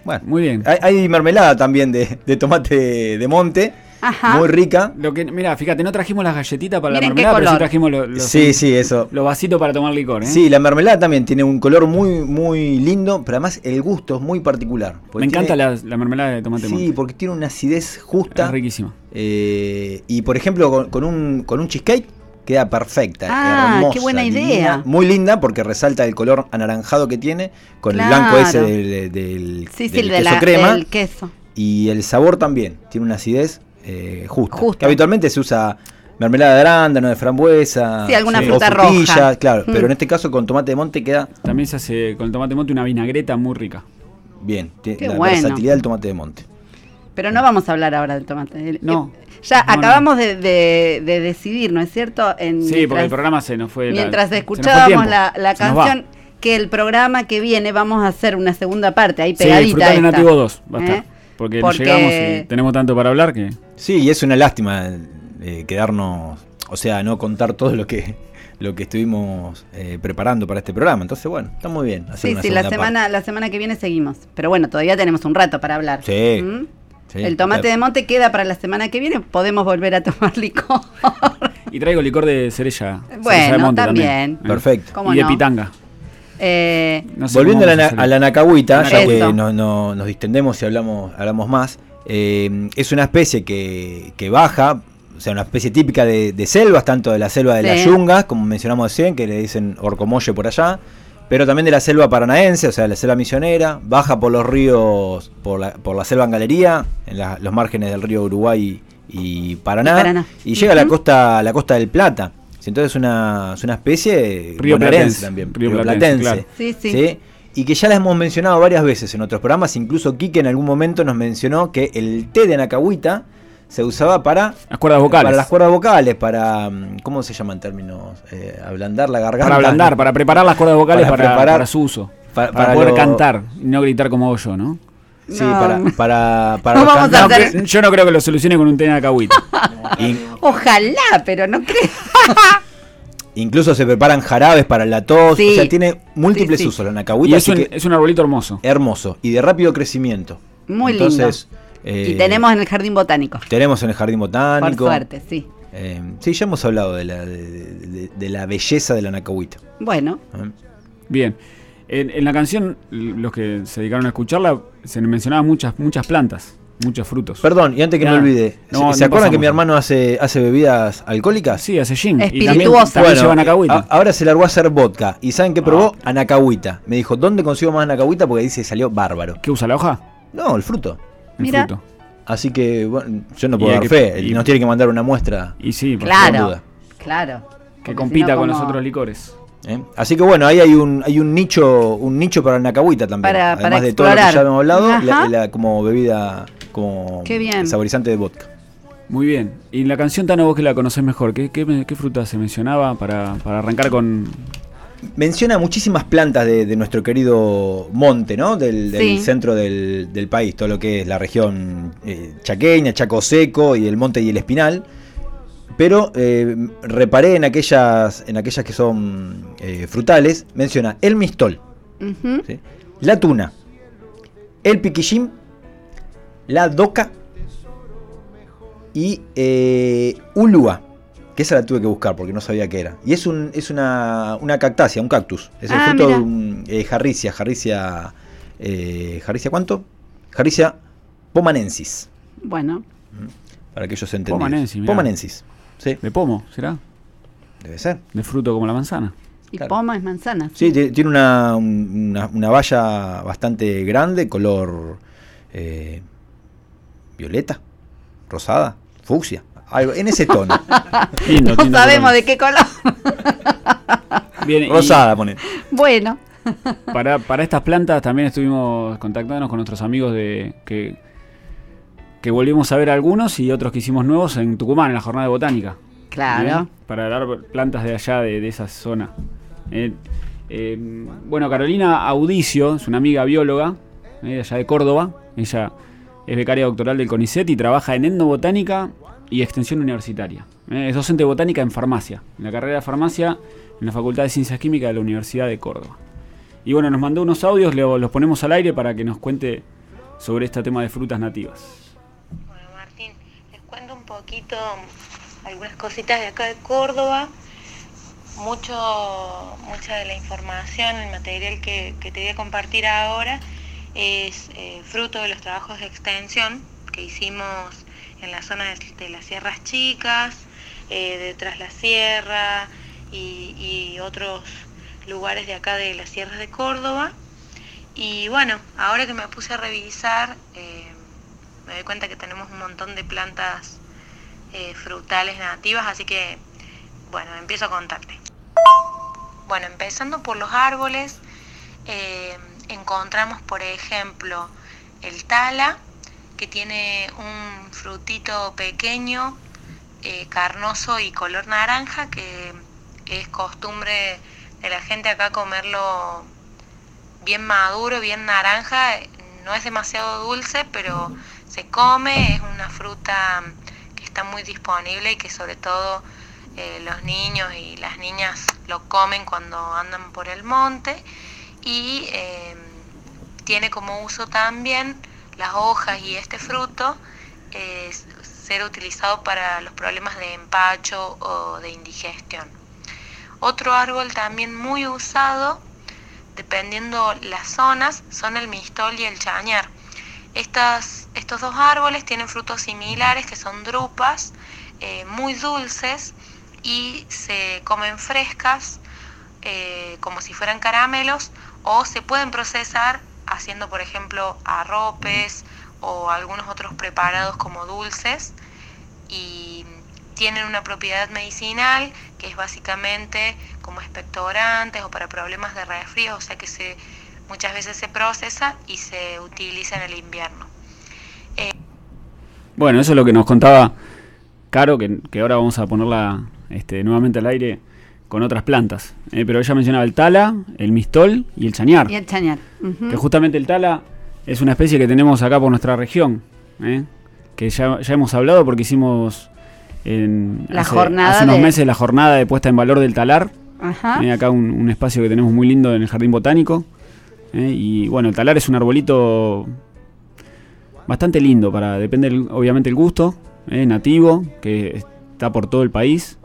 Bueno. Muy bien. Hay, hay mermelada también de, de tomate de monte, Ajá. muy rica. Lo que, mira, fíjate, no trajimos las galletitas para Miren la mermelada, pero sí trajimos los, los, Sí, sí, eso. los vasitos para tomar licor, ¿eh? Sí, la mermelada también tiene un color muy, muy lindo, pero además el gusto es muy particular. Me encanta la mermelada de tomate Sí, monte. porque tiene una acidez justa. Es riquísima. eh, y por ejemplo, con, con un, con un cheesecake queda perfecta. Ah, hermosa, qué buena divina, idea. Muy linda porque resalta el color anaranjado que tiene con Claro. el blanco ese del, del, Sí, sí, de queso la, crema. del queso. Y el sabor también, tiene una acidez eh, justa. Justa. Que habitualmente se usa mermelada de arándano, de frambuesa. Sí, alguna fruta frutilla, roja. Claro, Mm. pero en este caso con tomate de monte queda También se hace con el tomate monte una vinagreta muy rica. bien. Tiene Qué la bueno. versatilidad del tomate de monte. Pero no vamos a hablar ahora del tomate. El- No. Ya No, acabamos De, de- de decidir, ¿no es cierto? En, Sí, porque el programa se nos fue. mientras escuchábamos la, canción, que el programa que viene vamos a hacer una segunda parte, ahí Sí, pegadita. Esta. Nativo 2 va a ¿Eh? estar. Porque, nos Porque- llegamos y tenemos tanto para hablar que. Sí, y es una lástima eh, quedarnos, o sea, no contar todo lo que lo que estuvimos eh, preparando para este programa. Entonces, bueno, está muy bien. hacer Sí, una sí, la semana, la semana que viene seguimos. Pero bueno, todavía tenemos un rato para hablar. Sí. ¿Mm? Sí, el tomate claro. de monte queda para la semana que viene. Podemos volver a tomar *laughs* licor. Y traigo licor de cereza. cereza de Bueno, monte también. ¿eh? Perfecto. ¿Cómo y de no? pitanga. Eh, No sé Volviendo a la, a la nacahuita, ya que Eso. no- no- nos distendemos y hablamos, hablamos más, eh, es una especie que, que baja, o sea, una especie típica de, de selvas, tanto de la selva de las yungas, como mencionamos recién, que le dicen orcomolle por allá, pero también de la selva paranaense, o sea, la selva misionera, baja por los ríos, por la, por la selva en galería, en la- los márgenes del río Uruguay y Paraná, Y Paraná. y llega a la costa, a la costa del Plata. Entonces es una, es una especie Río Platense, también, Río río Platense, platense. claro. Sí, sí. ¿sí? Y que ya la hemos mencionado varias veces en otros programas, incluso Quique en algún momento nos mencionó que el té de Anacahuita se usaba para Las cuerdas vocales. para las cuerdas vocales, para mm, ¿cómo se llama en términos? Eh, ablandar la garganta. Para ablandar, para preparar las cuerdas vocales Para para, preparar- para su uso. pa- Para, para poder lo- cantar y no gritar como yo, ¿no? Sí, No. para para para No vamos a hacer- Yo no creo que lo solucione con un té de acahuita. In- *laughs* ojalá, pero no creo. *laughs* incluso se preparan jarabes para la tos, Sí. o sea, tiene múltiples Sí, sí. usos la y Anacahuita, es así un, que es un arbolito hermoso. hermoso y de rápido crecimiento. Muy Entonces, lindo. Eh, y tenemos en el jardín botánico. tenemos en el jardín Por botánico. suerte, sí. Eh, sí, ya hemos hablado de la, de, de- de la belleza de la Anacahuita. Bueno, ¿eh? Bien. En, en la canción, los que se dedicaron a escucharla, se mencionaban muchas, muchas plantas, muchos frutos. Perdón, y antes que Ya. me olvide, ¿se, No, se no acuerdan que mi hermano hace, hace bebidas alcohólicas? Sí, hace gin. Y también, Espirituosa. también Bueno, eh, a- ahora se largó a hacer vodka. ¿Y saben qué probó? Ah. Anacahuita. Me dijo, ¿dónde consigo más anacahuita? Porque dice salió bárbaro. ¿Qué usa la hoja? No, el fruto. El Mira. fruto. Así que bueno, yo no puedo dar que- fe. y- Nos tiene que mandar una muestra. Y sí, por sin claro. duda. Claro. Que compita con los otros licores. ¿eh? Así que bueno, ahí hay un, hay un nicho, un nicho para la Anacahuita también. Para- Además para de todo lo que ya hemos hablado, la- Ajá. la- como bebida, como Qué bien. saborizante de vodka. Muy bien. Y la canción, Tano, vos que la conocés mejor, ¿qué, qué, qué fruta se mencionaba para, para arrancar con. Menciona muchísimas plantas de, de nuestro querido monte, ¿no? Del, del Sí. centro del, del país, todo lo que es la región eh, chaqueña, Chaco Seco y el monte y el espinal. Pero eh, reparé en aquellas, en aquellas que son eh, frutales, menciona el mistol, la tuna, el piquillín, la doca y eh, ulua, que esa la tuve que buscar porque no sabía qué era. Y es un es una, una cactácea, un cactus. Es el Ah, fruto mira. de un eh, jarricia, jarricia, eh, jarricia ¿cuánto? Jarricia pomanensis, Bueno, para aquellos entendidos. Pomanensis, mirá. Pomanensis, sí, ¿De pomo? ¿Será? debe ser. ¿De fruto como la manzana? y Claro. poma es manzana. Sí, ti- tiene una, un- una, una valla bastante grande, color eh, violeta, rosada, fucsia, algo en ese tono. *laughs* Lindo, No lindo sabemos color. de qué color. *laughs* Bien, y rosada, ponen. bueno, *laughs* Para, para estas plantas también estuvimos contactándonos con nuestros amigos de que, que volvimos a ver algunos y otros que hicimos nuevos en Tucumán, en la jornada de botánica. claro. Para dar plantas de allá, de, de esa zona. Eh, eh, bueno, Carolina Audicio es una amiga bióloga eh, de allá de Córdoba. Ella es becaria doctoral del CONICET y trabaja en etnobotánica y extensión universitaria. Eh, es docente de botánica en farmacia, en la carrera de farmacia en la Facultad de Ciencias Químicas de la Universidad de Córdoba. Y bueno, nos mandó unos audios, lo- los ponemos al aire para que nos cuente sobre este tema de frutas nativas. Bueno, Martín, les cuento un poquito algunas cositas de acá de Córdoba. Mucho, mucha de la información, el material que, que te voy a compartir ahora es eh, fruto de los trabajos de extensión que hicimos en la zona de, las Sierras Chicas, eh, de Tras la Sierra y, y otros lugares de acá de las Sierras de Córdoba. Y bueno, ahora que me puse a revisar, eh, me doy cuenta que tenemos un montón de plantas eh, frutales nativas, así que, bueno, empiezo a contarte. Bueno, empezando por los árboles, eh, encontramos, por ejemplo, el tala, que tiene un frutito pequeño, eh, carnoso y color naranja, que es costumbre de la gente acá comerlo bien maduro, bien naranja. No es demasiado dulce, pero se come, es una fruta que está muy disponible y que sobre todo eh, los niños y las niñas lo comen cuando andan por el monte y eh, tiene como uso también las hojas y este fruto eh, ser utilizado para los problemas de empacho o de indigestión. Otro árbol también muy usado, dependiendo las zonas, son el mistol y el chañar. Estas, estos dos árboles tienen frutos similares que son drupas, eh, muy dulces y se comen frescas eh, como si fueran caramelos o se pueden procesar haciendo por ejemplo arropes o algunos otros preparados como dulces y tienen una propiedad medicinal que es básicamente como expectorantes o para problemas de resfrío, o sea que se, muchas veces se procesa y se utiliza en el invierno. Bueno, eso es lo que nos contaba Caro, que, que ahora vamos a ponerla este, nuevamente al aire con otras plantas. Eh, pero ella mencionaba el tala, el mistol y el chañar. Y el chañar. Que justamente el tala es una especie que tenemos acá por nuestra región. ¿eh? Que ya, ya hemos hablado porque hicimos en, La hace, jornada hace unos de- meses la jornada de puesta en valor del talar. Ajá. ¿eh? Acá un, un espacio que tenemos muy lindo en el jardín botánico. ¿eh? Y bueno, el talar es un arbolito bastante lindo para, depende el- obviamente el gusto, ¿eh? nativo, que está por todo el país.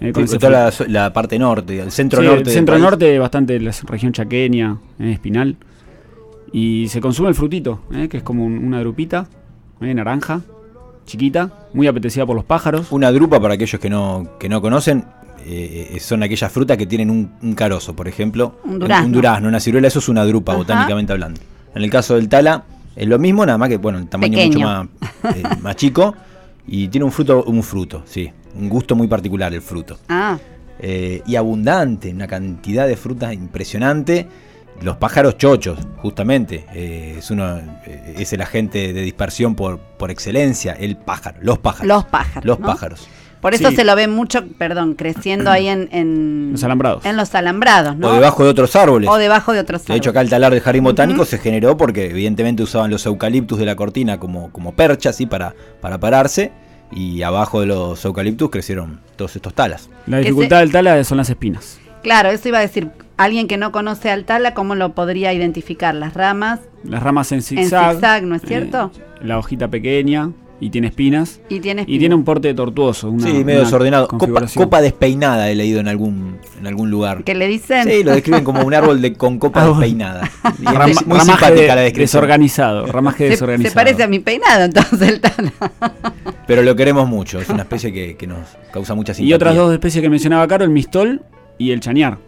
¿Eh? Con Sí, toda la, parte norte, el centro Sí, norte. el centro país. norte, bastante la región chaqueña, ¿eh? espinal. Y se consume el frutito, ¿eh? que es como un- una drupita, ¿eh? naranja, chiquita, muy apetecida por los pájaros. Una drupa, para aquellos que no, que no conocen, son aquellas frutas que tienen un, un carozo, por ejemplo. Un durazno. Un durazno, una ciruela, eso es una drupa, Ajá. botánicamente hablando. En el caso del tala, es lo mismo, nada más que, bueno, el tamaño Pequeño. mucho más, eh, más chico. *laughs* Y tiene un fruto, un fruto, sí. Un gusto muy particular el fruto. Ah, Eh, y abundante, una cantidad de frutas impresionante. Los pájaros chochos, justamente. eh, es, uno, eh, es el agente de dispersión por, por excelencia, el pájaro, los pájaros. los pájaros. Los ¿no? pájaros. Por eso Sí. se lo ve mucho, perdón, creciendo ahí en, en Los alambrados. En los alambrados, ¿no? O debajo de otros árboles. O debajo de otros De hecho, árboles. acá el talar del jardín botánico se generó porque evidentemente usaban los eucaliptus de la cortina como, como percha, así, para, para pararse. Y abajo de los eucaliptus crecieron todos estos talas. La dificultad del tala son las espinas. Claro, eso iba a decir. Alguien que no conoce al tala, ¿cómo lo podría identificar? Las ramas Las ramas en zigzag. zigzag, ¿no es cierto? eh, la hojita pequeña y tiene espinas. y tiene Y tiene un porte tortuoso. Una, sí, medio una desordenado. Copa, copa despeinada he leído en algún, en algún lugar. ¿Qué le dicen? Sí, lo describen como un árbol de, con copa Ah, despeinada. *laughs* Y es muy simpática de- la descripción. desorganizado. Ramaje *laughs* se, desorganizado. se parece a mi peinado, entonces, el tala. *laughs* Pero lo queremos mucho. Es una especie que, que nos causa mucha simpatía. Y otras dos especies que mencionaba Caro, el mistol y el chañar.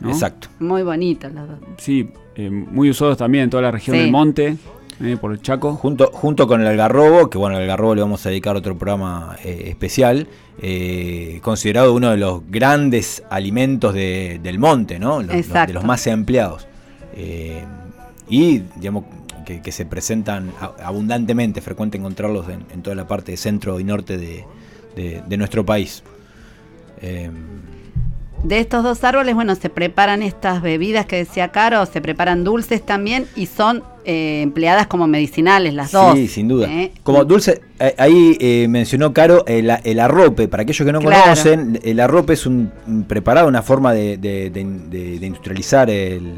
¿no? Exacto. Muy bonitos los dos. Sí, eh, muy usados también en toda la región Sí. del monte, eh, por el Chaco. Junto, junto con el algarrobo, que bueno, al algarrobo le vamos a dedicar otro programa eh, especial, eh, considerado uno de los grandes alimentos de- del monte, ¿no? Los- los- de los más empleados. Eh, y, digamos, que, que se presentan abundantemente, frecuente encontrarlos en, en toda la parte centro y norte de, de- de nuestro país. De estos dos árboles, bueno, se preparan estas bebidas que decía Caro, se preparan dulces también y son eh, empleadas como medicinales las dos. Sí, sin duda. ¿eh? Como dulce, eh, ahí eh, mencionó Caro el, el arrope. Para aquellos que no Claro. conocen, el arrope es un, un preparado, una forma de, de- de- de- de industrializar el,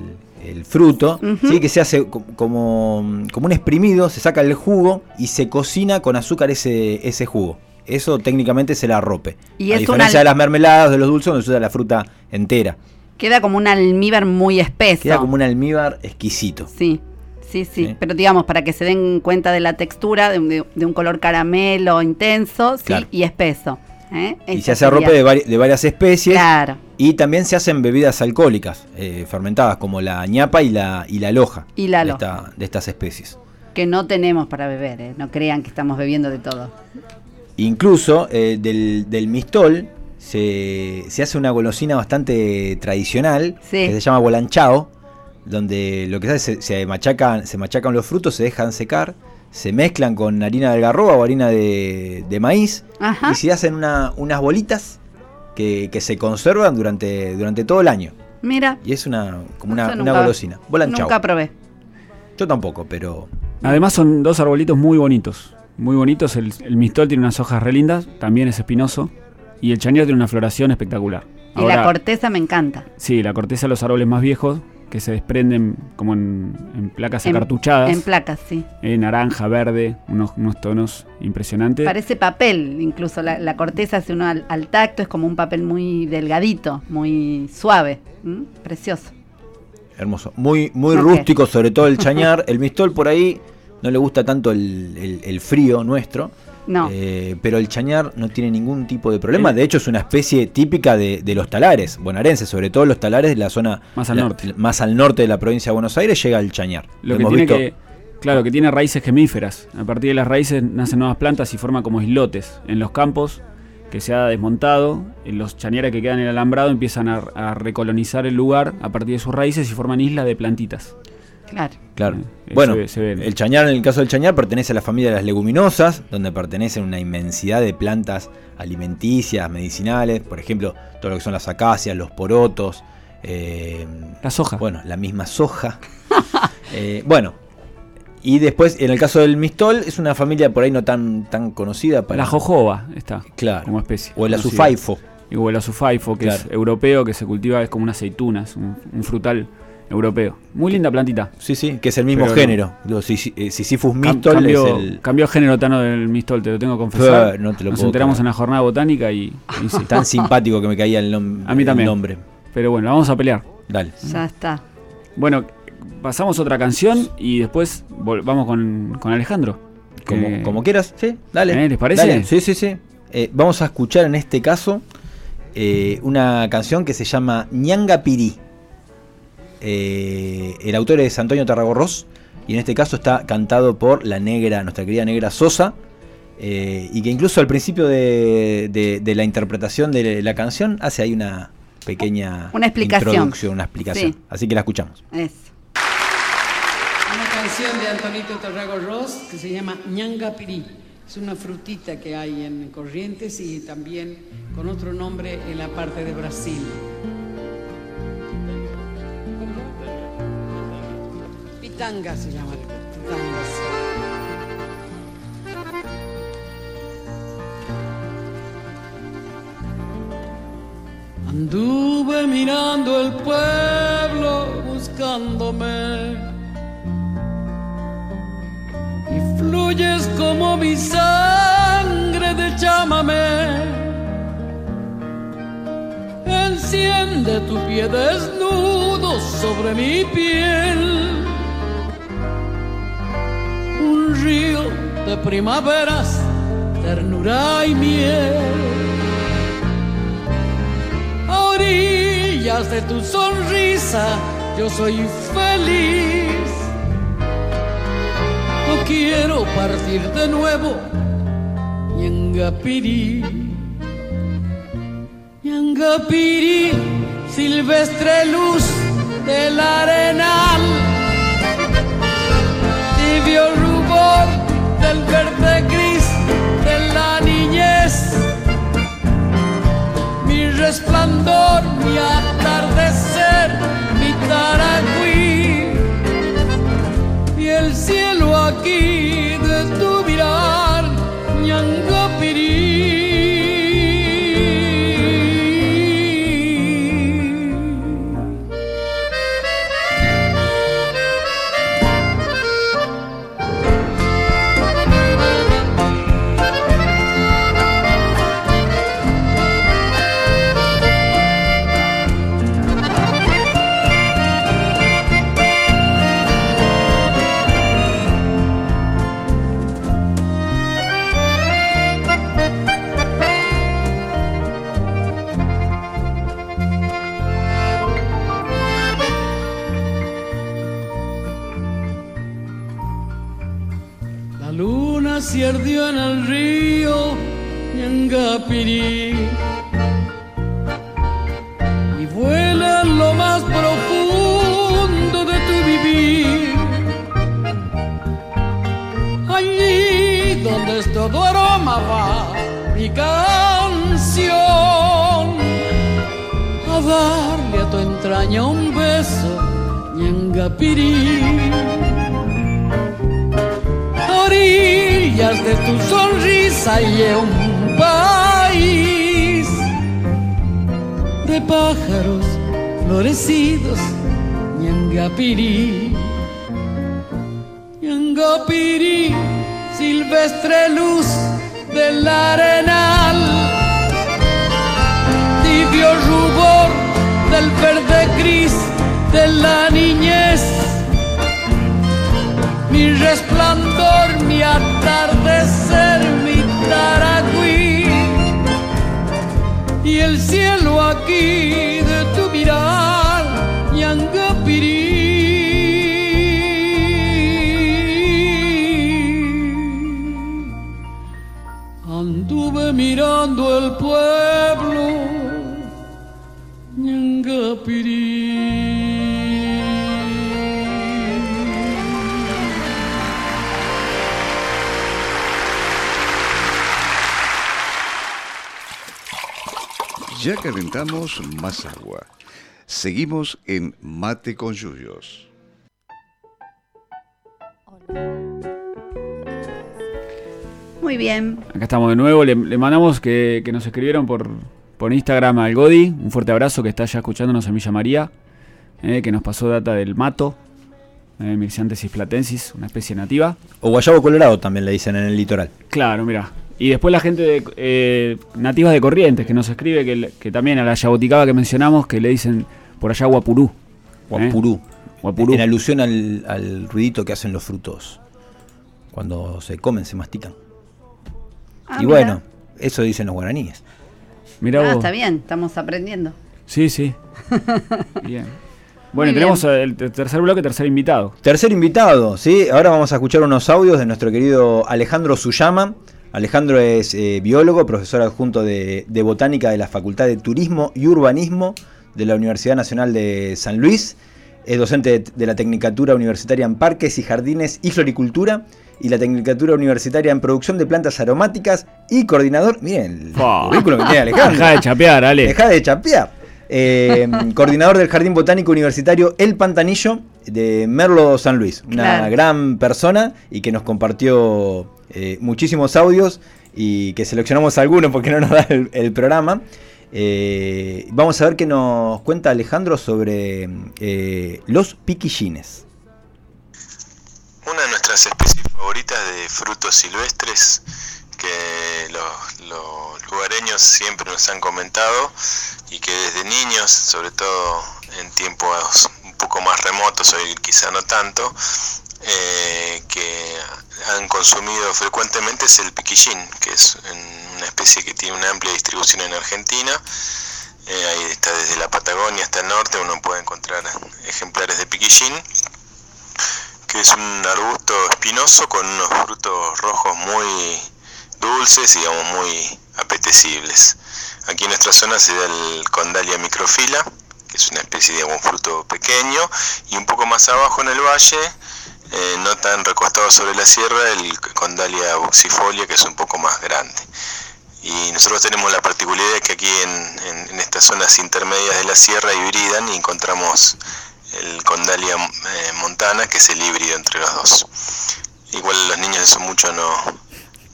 el fruto. ¿sí? que se hace co- como, como un exprimido, se saca el jugo y se cocina con azúcar ese, ese jugo. Eso técnicamente es el arrope. Y a diferencia una- de las mermeladas, de los dulces, donde se usa la fruta entera. Queda como un almíbar muy espeso. Queda como un almíbar exquisito. Sí, sí, sí, Sí. Pero digamos, para que se den cuenta de la textura, de, un- de- de un color caramelo intenso sí, Claro. y espeso. ¿eh? Y se hace sería- de, vari- de varias especies. Claro. Y también se hacen bebidas alcohólicas eh, fermentadas, como la ñapa y la, y la loja. Y la de, loja. esta- de estas especies. Que no tenemos para beber, ¿eh? no crean que estamos bebiendo de todo. Incluso eh, del, del mistol se, se hace una golosina bastante tradicional Sí. que se llama bolanchao, donde lo que se hace se, se machacan, se machacan los frutos, se dejan secar, se mezclan con harina de algarroba o harina de, de maíz Ajá. y se hacen una- unas bolitas que, que se conservan durante, durante todo el año. Mira, Y es una, como una, golosina. Bolanchao. nunca probé. Yo tampoco, pero Además son dos arbolitos muy bonitos. Muy bonitos. El, el mistol tiene unas hojas re lindas, también es espinoso. Y el chañar tiene una floración espectacular. Y la corteza me encanta. Sí, la corteza de los árboles más viejos, que se desprenden como en, en placas En- acartuchadas. En placas, sí. eh, naranja, verde, unos, unos tonos impresionantes. Parece papel, incluso la, la corteza, si uno al, al tacto, es como un papel muy delgadito, muy suave. Precioso. Hermoso. Muy, muy rústico, sobre todo el chañar. El mistol por ahí no le gusta tanto el, el- el frío nuestro. No. Eh, pero el chañar no tiene ningún tipo de problema. De hecho, es una especie típica de, de los talares bonaerenses, sobre todo los talares de la zona Más al la- norte. más al norte de la provincia de Buenos Aires llega el chañar. Lo que tiene visto- que, claro, que tiene raíces gemíferas. A partir de las raíces nacen nuevas plantas y forman como islotes. En los campos que se ha desmontado, en los chañares que quedan en el alambrado empiezan a, a recolonizar el lugar a partir de sus raíces y forman islas de plantitas. Claro. Claro. Eh, bueno, se ve- se ve. el chañar, en el caso del chañar, pertenece a la familia de las leguminosas, donde pertenecen una inmensidad de plantas alimenticias, medicinales, por ejemplo, todo lo que son las acacias, los porotos, eh, La soja. bueno, la misma soja. *laughs* Eh, bueno, y después, en el caso del mistol, es una familia por ahí no tan, tan conocida para. la jojoba está Claro. como especie. O el azufaifo. O el azufaifo, que es europeo, que se cultiva, es como una aceituna, es un, un frutal europeo. Muy linda plantita. Sí, sí, que es el mismo Pero género. Sisi- eh, Sisyphus mistol cambió, es el. cambió género Tano del mistol, te lo tengo que confesar. No te lo Nos puedo enteramos creer. en la jornada botánica y, y sí. *laughs* Tan simpático que me caía el, nom- A mí el también. nombre. Pero bueno, vamos a pelear. Dale. Ya está. Bueno, pasamos otra canción y después vamos con, con Alejandro. Como, que- como quieras, sí, dale. ¿Eh? ¿Les parece? Dale, Sí, sí, sí. Eh, vamos a escuchar en este caso eh, una canción que se llama Ñanga Pirí. Eh, el autor es Antonio Tarragorros y en este caso está cantado por la negra, nuestra querida negra Sosa. eh, y que incluso al principio de, de- de la interpretación de la canción hace ahí una pequeña Una explicación. introducción, una explicación. Sí. Así que la escuchamos. Es. Una canción de Antonito Tarrago Ross que se llama Ñanga Pirí. Es una frutita que hay en Corrientes y también con otro nombre en la parte de Brasil. Pitanga se llama. Pitangas. Anduve mirando el pueblo buscándome y fluyes como mi sangre de chámame. Enciende tu pie desnudo sobre mi piel. Un río de primaveras, ternura y miel. A orillas de tu sonrisa, yo soy feliz. No quiero partir de nuevo, Ñangapiri. Ñangapiri, silvestre luz del arenal. Tibio del verde gris de la niñez. Mi resplandor, mi atardecer, mi taragüí y el cielo aquí mirando el pueblo, Ñangapirí. Ya calentamos más agua. Seguimos en Mate con Yuyos. Muy bien. Acá estamos de nuevo. Le, le mandamos que, que nos escribieron por, por Instagram al Godi. Un fuerte abrazo que está ya escuchándonos en Villa María. eh, que nos pasó data del mato. Eh, Myrciantesis platensis, una especie nativa. O guayabo colorado también le dicen en el litoral. Claro, mira. Y después la gente de, eh, nativas de Corrientes que nos escribe que, que también a la yaboticaba que mencionamos que le dicen por allá guapurú. Guapurú. Guapurú. En alusión al, al ruidito que hacen los frutos. Cuando se comen, se mastican. Ah, y bueno, eso dicen los guaraníes. Mira Ah, vos. está bien, estamos aprendiendo. Sí, sí. *laughs* Bien. Bueno, Muy tenemos bien. el tercer bloque, tercer invitado. Tercer invitado, ¿sí? Ahora vamos a escuchar unos audios de nuestro querido Alejandro Suyama. Alejandro es eh, biólogo, profesor adjunto de, de botánica de la Facultad de Turismo y Urbanismo de la Universidad Nacional de San Luis. Es docente de, de la Tecnicatura Universitaria en Parques y Jardines y Floricultura y la Tecnicatura Universitaria en Producción de Plantas Aromáticas y coordinador. Miren el currículum que tiene Alejandro. Deja de chapear, Ale. Deja de chapear. Eh, *laughs* coordinador del Jardín Botánico Universitario El Pantanillo de Merlo San Luis. Una Claro. gran persona y que nos compartió eh, muchísimos audios y que seleccionamos algunos porque no nos da el, el programa. Eh, vamos a ver qué nos cuenta Alejandro sobre eh, los piquillines. Una de nuestras especies favoritas de frutos silvestres que los, lugareños siempre nos han comentado y que desde niños, sobre todo en tiempos un poco más remotos, hoy quizá no tanto, eh, que han consumido frecuentemente es el piquillín, que es un- una especie que tiene una amplia distribución en Argentina. Eh, ahí está desde la Patagonia hasta el norte, uno puede encontrar ejemplares de piquillín que es un arbusto espinoso con unos frutos rojos muy dulces digamos muy apetecibles. Aquí en nuestra zona se da el Condalia microfila, que es una especie de fruto pequeño, y un poco más abajo en el valle, eh, no tan recostado sobre la sierra, el Condalia buxifolia, que es un poco más grande. Y nosotros tenemos la particularidad que aquí en- en estas zonas intermedias de la sierra hibridan y encontramos el Condalia eh, montana, que es el híbrido entre los dos. Igual a los niños eso mucho no,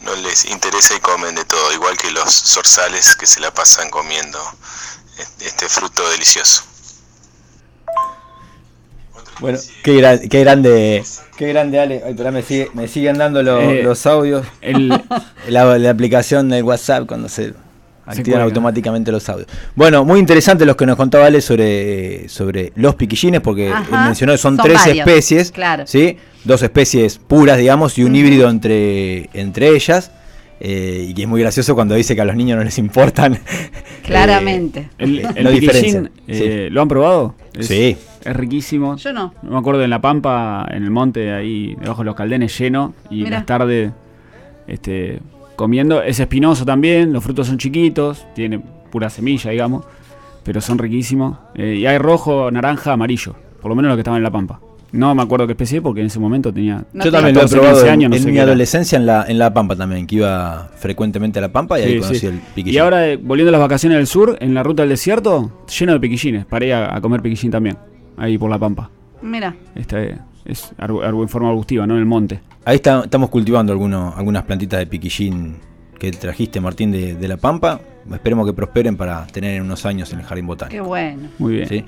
no les interesa y comen de todo, igual que los zorzales que se la pasan comiendo este- este fruto delicioso. Bueno, qué, gra- qué grande, qué grande Ale. Ay, espera, me, sigue- me siguen dando lo- Eh, los audios. el- *laughs* la, la aplicación del WhatsApp cuando se activan automáticamente los audios. Bueno, muy interesante los que nos contaba Ale sobre, sobre los piquillines, porque Ajá, él mencionó que son, son tres varios, especies, claro. ¿sí? Dos especies puras, digamos, y un híbrido entre, entre ellas. eh, y que es muy gracioso cuando dice que a los niños no les importan. *laughs* Claramente. El, eh, el no piquillín, eh, ¿lo han probado? Es, Sí. Es riquísimo. Yo no. Me acuerdo en La Pampa, en el monte, ahí debajo de los caldenes lleno. Y Mira. más tarde este, comiendo. Es espinoso también, los frutos son chiquitos, tiene pura semilla, digamos. Pero son riquísimos. Eh, y hay rojo, naranja, amarillo. Por lo menos lo que estaba en La Pampa. No me acuerdo qué especie porque en ese momento tenía. No Yo también lo he 14, probado 15 en, años, no en sé mi adolescencia en la, en la Pampa también, que iba frecuentemente a la Pampa y ahí conocí sí. el piquillín. Y ahora, eh, volviendo a las vacaciones del sur, en la ruta del desierto, lleno de piquillines. Paré a, a comer piquillín también, ahí por la pampa. Mira. Este, es arbu- en forma arbustiva, ¿no? En el monte. Ahí está- estamos cultivando algunos, algunas plantitas de piquillín que trajiste, Martín, de, de La Pampa. Esperemos que prosperen para tener en unos años en el Jardín Botánico. Qué bueno. Muy bien. ¿sí?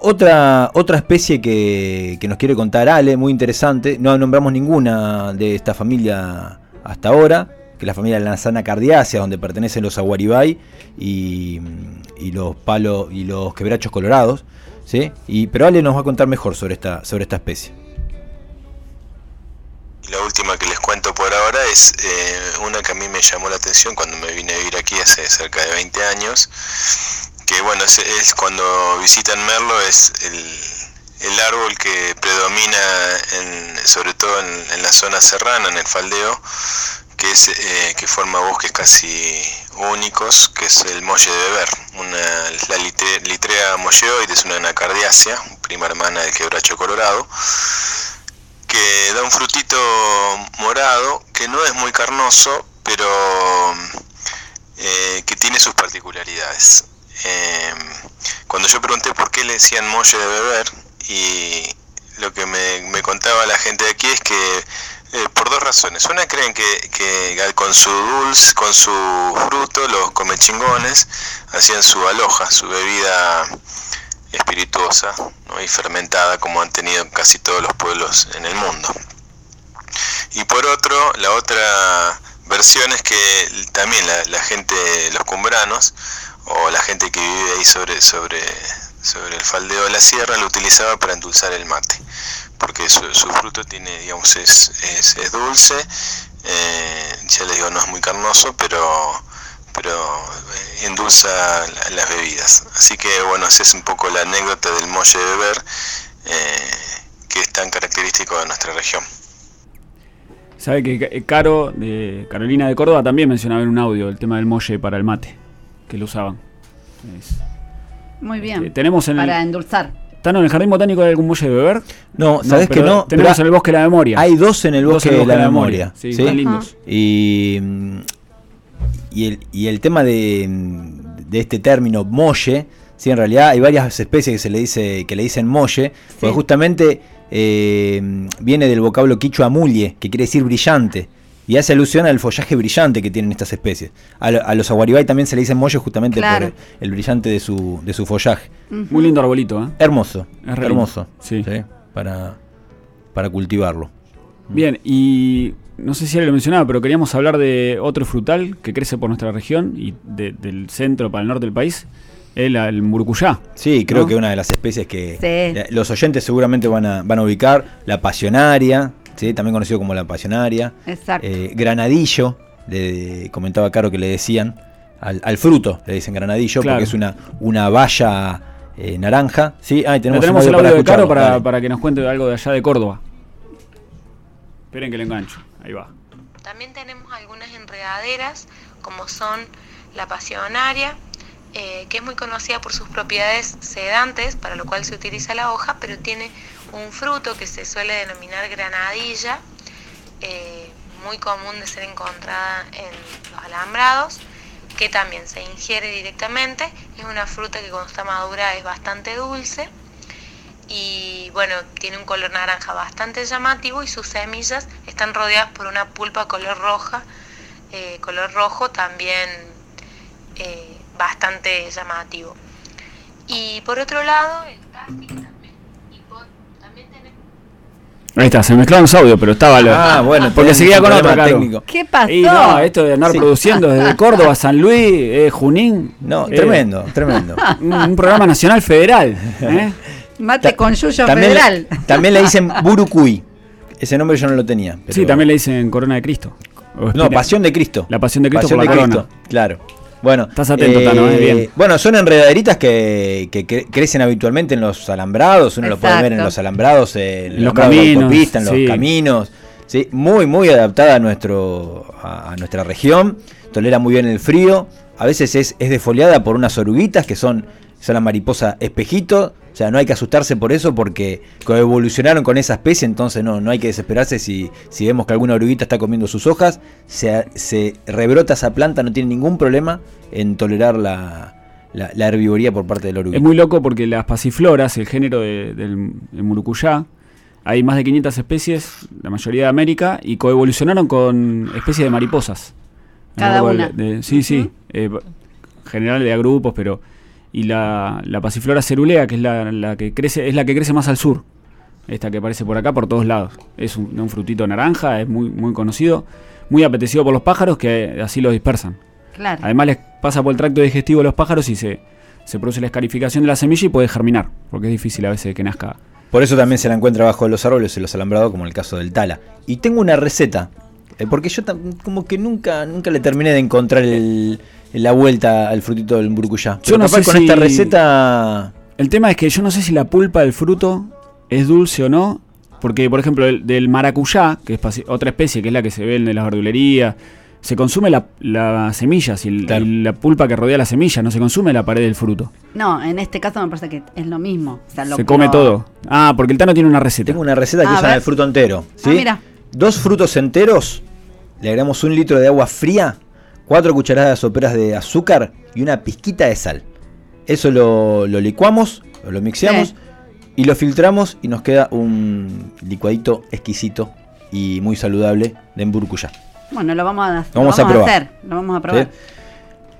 Otra, otra especie que, que nos quiere contar Ale, muy interesante. No nombramos ninguna de esta familia hasta ahora, que es la familia Lanzana cardiácea, donde pertenecen los aguaribay y, y los palos y los quebrachos colorados. ¿sí? Y, pero Ale nos va a contar mejor sobre esta, sobre esta especie. La última que les cuento por ahora es eh, una que a mí me llamó la atención cuando me vine a vivir aquí hace cerca de 20 años, que bueno, es, es cuando visitan Merlo, es el, el árbol que predomina sobre todo en, la zona serrana, en el faldeo, que es eh, que forma bosques casi únicos, que es el molle de beber, una, la litre- litrea molleoides, una anacardiácea, prima hermana del quebracho colorado, que da un frutito morado que no es muy carnoso, pero eh, que tiene sus particularidades. Eh, cuando yo pregunté por qué le decían molle de beber, y lo que me, me contaba la gente de aquí es que eh, por dos razones. Una creen que, que con su dulce, con su fruto, los comechingones hacían su aloja, su bebida espirituosa y fermentada como han tenido casi todos los pueblos en el mundo. Y por otro, la otra versión es que también la, la gente, los cumbranos, o la gente que vive ahí sobre, sobre, sobre el faldeo de la sierra, lo utilizaba para endulzar el mate, porque su, su fruto tiene, digamos, es, es, es dulce, eh, ya les digo, no es muy carnoso, pero pero eh, endulza la- las bebidas. Así que bueno, esa es un poco la anécdota del molle de beber, eh, que es tan característico de nuestra región. Sabe que Ca- Caro, de Carolina de Córdoba, también mencionaba en un audio el tema del molle para el mate, que lo usaban. Es- Muy bien. Eh, tenemos en el- Para endulzar. ¿Están en el jardín botánico hay algún molle de beber? No, sabes que no. Tenemos pero en el bosque de la memoria. Hay dos en el Dos bosque, de la, memoria. Sí, ¿sí? están lindos. Y, mm, y, el, y el tema de, de este término molle, sí, en realidad hay varias especies que se le dice que le dicen molle, porque justamente eh, viene del vocablo quichua mulie, que quiere decir brillante. Y hace alusión al follaje brillante que tienen estas especies. A, lo- a los aguaribay también se le dicen molle justamente Claro. por el, el brillante de su, de su follaje. Muy lindo arbolito, ¿eh? Hermoso, Es hermoso. sí. Para, para cultivarlo. Bien, y no sé si él lo mencionaba, pero queríamos hablar de otro frutal que crece por nuestra región y de- del centro para el norte del país, el, el murucuyá. Sí, creo ¿no? que una de las especies que Sí. eh, los oyentes seguramente van a, van a ubicar, la pasionaria, ¿sí? también conocido como la pasionaria, Exacto. eh, granadillo, le comentaba Caro que le decían, al, al fruto le dicen granadillo, Claro. porque es una, una valla eh, naranja. Sí, ahí Tenemos, tenemos, tenemos el audio de Caro para, para que nos cuente algo de allá de Córdoba. Esperen que le engancho. También tenemos algunas enredaderas, como son la pasionaria, eh, que es muy conocida por sus propiedades sedantes, para lo cual se utiliza la hoja, pero tiene un fruto que se suele denominar granadilla, eh, muy común de ser encontrada en los alambrados, que también se ingiere directamente. Es una fruta que cuando está madura es bastante dulce y bueno, tiene un color naranja bastante llamativo y sus semillas están rodeadas por una pulpa color roja, eh, color rojo también eh, bastante llamativo. Y por otro lado, el también, y por- también tenemos Ahí está, se mezclaron los audios, pero estaba lo. Ah, bueno, porque seguía con Caro. técnico. ¿Qué pasó? Y no, esto de andar Sí. produciendo desde Córdoba, San Luis, eh, Junín. No, eh, tremendo, tremendo. *laughs* Un, un programa nacional federal. ¿eh? *laughs* Mate con Yuyo También, le- Federal. también le dicen *laughs* burucuy. Ese nombre yo no lo tenía. pero- Sí, también le dicen Corona de Cristo. No, Pasión de Cristo. La Pasión de Cristo Pasión por la de corona. Cristo, claro. Bueno, Estás atento, Tano, eh, bien. Bueno, son enredaderitas que, que cre- crecen habitualmente en los alambrados. Uno lo puede ver en Exacto. los alambrados, en, En los caminos, en sí. los caminos. ¿sí? Muy, muy adaptada a, nuestro, a, a nuestra región. Tolera muy bien el frío. A veces es, es defoliada por unas oruguitas que son, son la mariposa espejito. O sea, no hay que asustarse por eso porque evolucionaron con esa especie, entonces no, no hay que desesperarse si, si vemos que alguna oruguita está comiendo sus hojas. Se, se rebrota esa planta, no tiene ningún problema en tolerar la, la, la herbivoría por parte del oruguita. Es muy loco porque las pasifloras, el género de- del el murucuyá, hay más de 500 especies, la mayoría de América, y coevolucionaron con especies de mariposas. Cada una. de- de- sí, sí. eh, general de a grupos, pero. Y la, la pasiflora cerulea, que es la, la que crece, es la que crece más al sur. Esta que aparece por acá por todos lados. Es un, un frutito naranja, es muy, muy conocido, muy apetecido por los pájaros que así lo dispersan. Claro. Además les pasa por el tracto digestivo de los pájaros y se, se produce la escarificación de la semilla y puede germinar, porque es difícil a veces que nazca. Por eso también se la encuentra bajo de los árboles y los alambrados, como en el caso del tala. Y tengo una receta, eh, porque yo como que nunca, nunca le terminé de encontrar el- la vuelta al frutito del burcuyá. Yo no capaz sé con si- esta receta... El tema es que yo no sé si la pulpa del fruto es dulce o no, porque por ejemplo el, del maracuyá, que es otra especie que es la que se ve en las verdulerías, se consume la, la semilla, si el- Claro. y la pulpa que rodea la semilla, no se consume la pared del fruto. No, en este caso me parece que es lo mismo. O sea, lo- se come lo- todo. Ah, porque el Tano tiene una receta. Tengo una receta que A usan ver. el fruto entero. ¿sí? Ah, mira. Dos frutos enteros, le agregamos un litro de agua fría, cuatro cucharadas soperas de azúcar y una pizquita de sal. Eso lo, lo licuamos, lo mixeamos Sí. y lo filtramos y nos queda un licuadito exquisito y muy saludable de emburcuyá. Bueno, lo vamos a, lo Vamos a probar. hacer. Lo vamos a probar. ¿sí?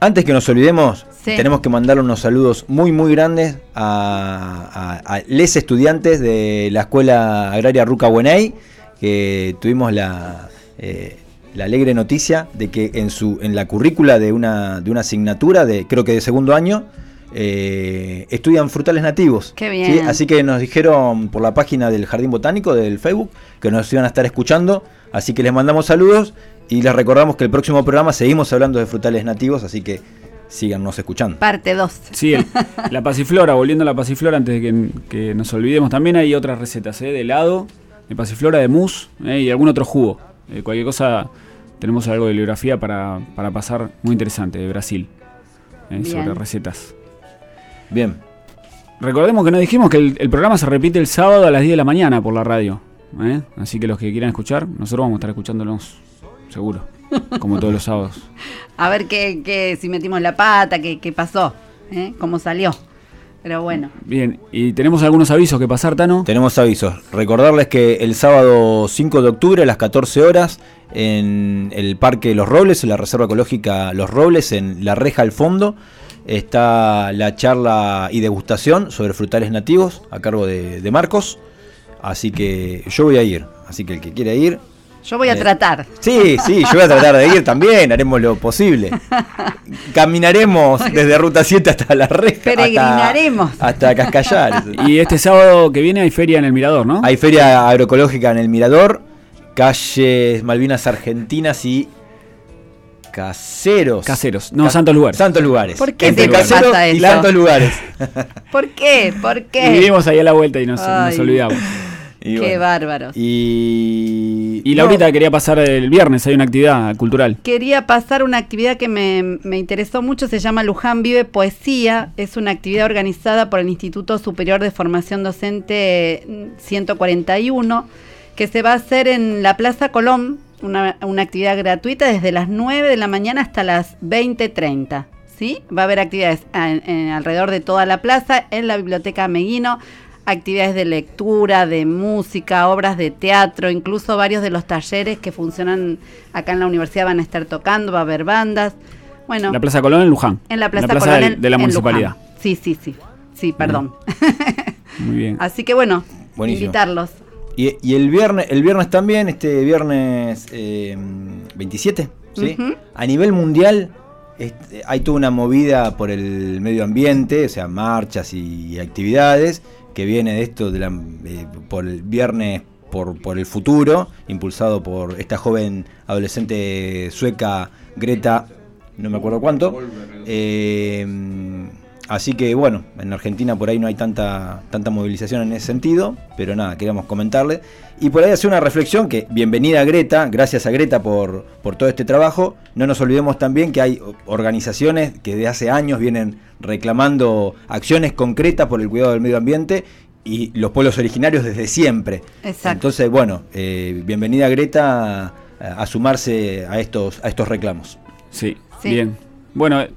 Antes que nos olvidemos, Sí. tenemos que mandar unos saludos muy muy grandes a, a- a les estudiantes de la Escuela Agraria Ruca Buenay, que tuvimos la, eh, la alegre noticia de que en, su, en la currícula de una, de una asignatura, de creo que de segundo año, eh, estudian frutales nativos. Qué bien. Así que nos dijeron por la página del Jardín Botánico del Facebook que nos iban a estar escuchando. Así que les mandamos saludos y les recordamos que el próximo programa seguimos hablando de frutales nativos, así que síganos escuchando. Parte 2. Sí, el- *laughs* la pasiflora, volviendo a la pasiflora, antes de que, que nos olvidemos, también hay otras recetas, ¿eh? de helado, de pasiflora, de mousse ¿eh? y algún otro jugo. Eh, cualquier cosa, tenemos algo de bibliografía para, para pasar muy interesante de Brasil, ¿eh? Sobre recetas. Bien. Recordemos que no dijimos que el, el programa se repite el sábado a las 10 de la mañana por la radio. ¿eh? Así que los que quieran escuchar, nosotros vamos a estar escuchándonos, seguro, como todos los sábados. *laughs* A ver qué, qué, si metimos la pata, qué, qué pasó, ¿eh? cómo salió. Pero bueno, Bien, y tenemos algunos avisos que pasar, Tano. Tenemos avisos. Recordarles que el sábado 5 de octubre a las 14 horas en el Parque Los Robles, en la Reserva Ecológica Los Robles, en La Reja al fondo, está la charla y degustación sobre frutales nativos a cargo de, de Marcos. Así que yo voy a ir. Así que el que quiera ir. Yo voy a Eh, tratar. Sí, sí, yo voy a tratar de ir también, haremos lo posible. Caminaremos desde Ruta 7 hasta La Reja. hasta- Peregrinaremos. Hasta, Cascallar. Y este sábado que viene hay feria en el Mirador, ¿no? Hay feria agroecológica en el Mirador, calles Malvinas Argentinas y Caseros. Caseros, no, Santos Lugares. Santos Lugares. ¿Por qué Entre Caseros pasa y eso? Santos Lugares. ¿Por qué? ¿Por Y qué? vivimos ahí a la vuelta y nos, nos olvidamos. Y Qué bueno. bárbaros. Y, Y Laurita quería pasar el viernes, hay una actividad cultural. Quería pasar una actividad que me, me interesó mucho, se llama Luján Vive Poesía. Es una actividad organizada por el Instituto Superior de Formación Docente mm, 141, que se va a hacer en la Plaza Colón, una, una actividad gratuita desde las 9 de la mañana hasta las 20.30. ¿sí? Va a haber actividades a- en- alrededor de toda la plaza, en la Biblioteca Meguino, actividades de lectura, de música, obras de teatro, incluso varios de los talleres que funcionan acá en la universidad van a estar tocando, va a haber bandas. Bueno, La Plaza Colón en Luján. en la Plaza, del- Colón del- en- de la en municipalidad. Luján. Sí, sí, sí. Sí, perdón. *laughs* Muy bien. Así que bueno, Buenísimo. invitarlos. Y, y el viernes, el viernes también, este viernes eh, 27, ¿sí? A nivel mundial este, hay toda una movida por el medio ambiente, o sea, marchas y, actividades, que viene de esto de la, eh, por el viernes por, por el futuro, impulsado por esta joven adolescente sueca Greta, no me acuerdo cuánto. Eh, así que bueno, en Argentina por ahí no hay tanta, tanta movilización en ese sentido, pero nada, queríamos comentarle. Y por ahí hacer una reflexión que bienvenida a Greta, gracias a Greta por, por todo este trabajo. No nos olvidemos también que hay organizaciones que de hace años vienen reclamando acciones concretas por el cuidado del medio ambiente y los pueblos originarios desde siempre. Exacto. Entonces, bueno, eh, bienvenida Greta a, a sumarse a estos, a estos reclamos. Sí, Sí. bien. Bueno, eh,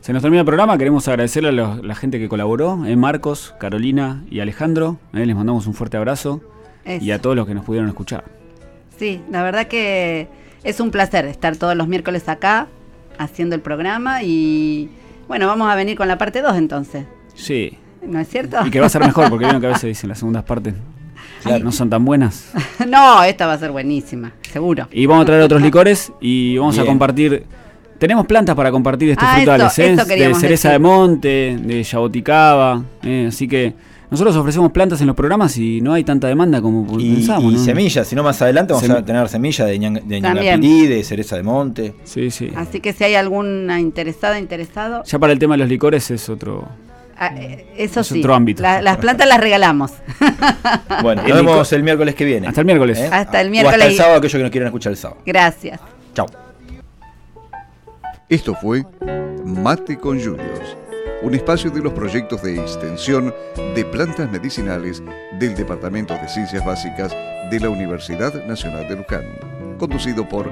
se nos termina el programa. Queremos agradecerle a los- la gente que colaboró, eh, Marcos, Carolina y Alejandro. eh, les mandamos un fuerte abrazo. Eso. y a todos los que nos pudieron escuchar. Sí, la verdad que es un placer estar todos los miércoles acá haciendo el programa y bueno, vamos a venir con la parte 2 entonces. Sí. ¿No es cierto? Y que va a ser mejor, porque vieron que a veces *laughs* dicen las segundas partes no son tan buenas. *laughs* no, esta va a ser buenísima, seguro. Y vamos a traer otros *laughs* licores y vamos a compartir. Tenemos plantas para compartir estos Ah, frutales, eso- ¿eh? eso de cereza decir. de monte, de yaboticaba, ¿eh? así que nosotros ofrecemos plantas en los programas y no hay tanta demanda como Y, pensamos. y ¿no? semillas, si no más adelante vamos Sem- a tener semillas de, ñanga, de ñangapirí, de cereza de monte. Sí, sí. Así que si hay alguna interesada, interesado, Ya para el tema de los licores es otro. ah, eh, eso Es sí. otro ámbito. La- las plantas las regalamos. *laughs* Bueno, nos vemos el miércoles que viene. Hasta el miércoles. Hasta el O miércoles. hasta el sábado, aquellos que no quieran escuchar el sábado. Gracias. Chao. Esto fue Mate con Yuyos, un espacio de los proyectos de extensión de plantas medicinales del Departamento de Ciencias Básicas de la Universidad Nacional de Luján, conducido por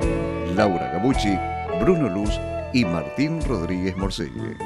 Laura Gabucci, Bruno Luz y Martín Rodríguez Morcelle.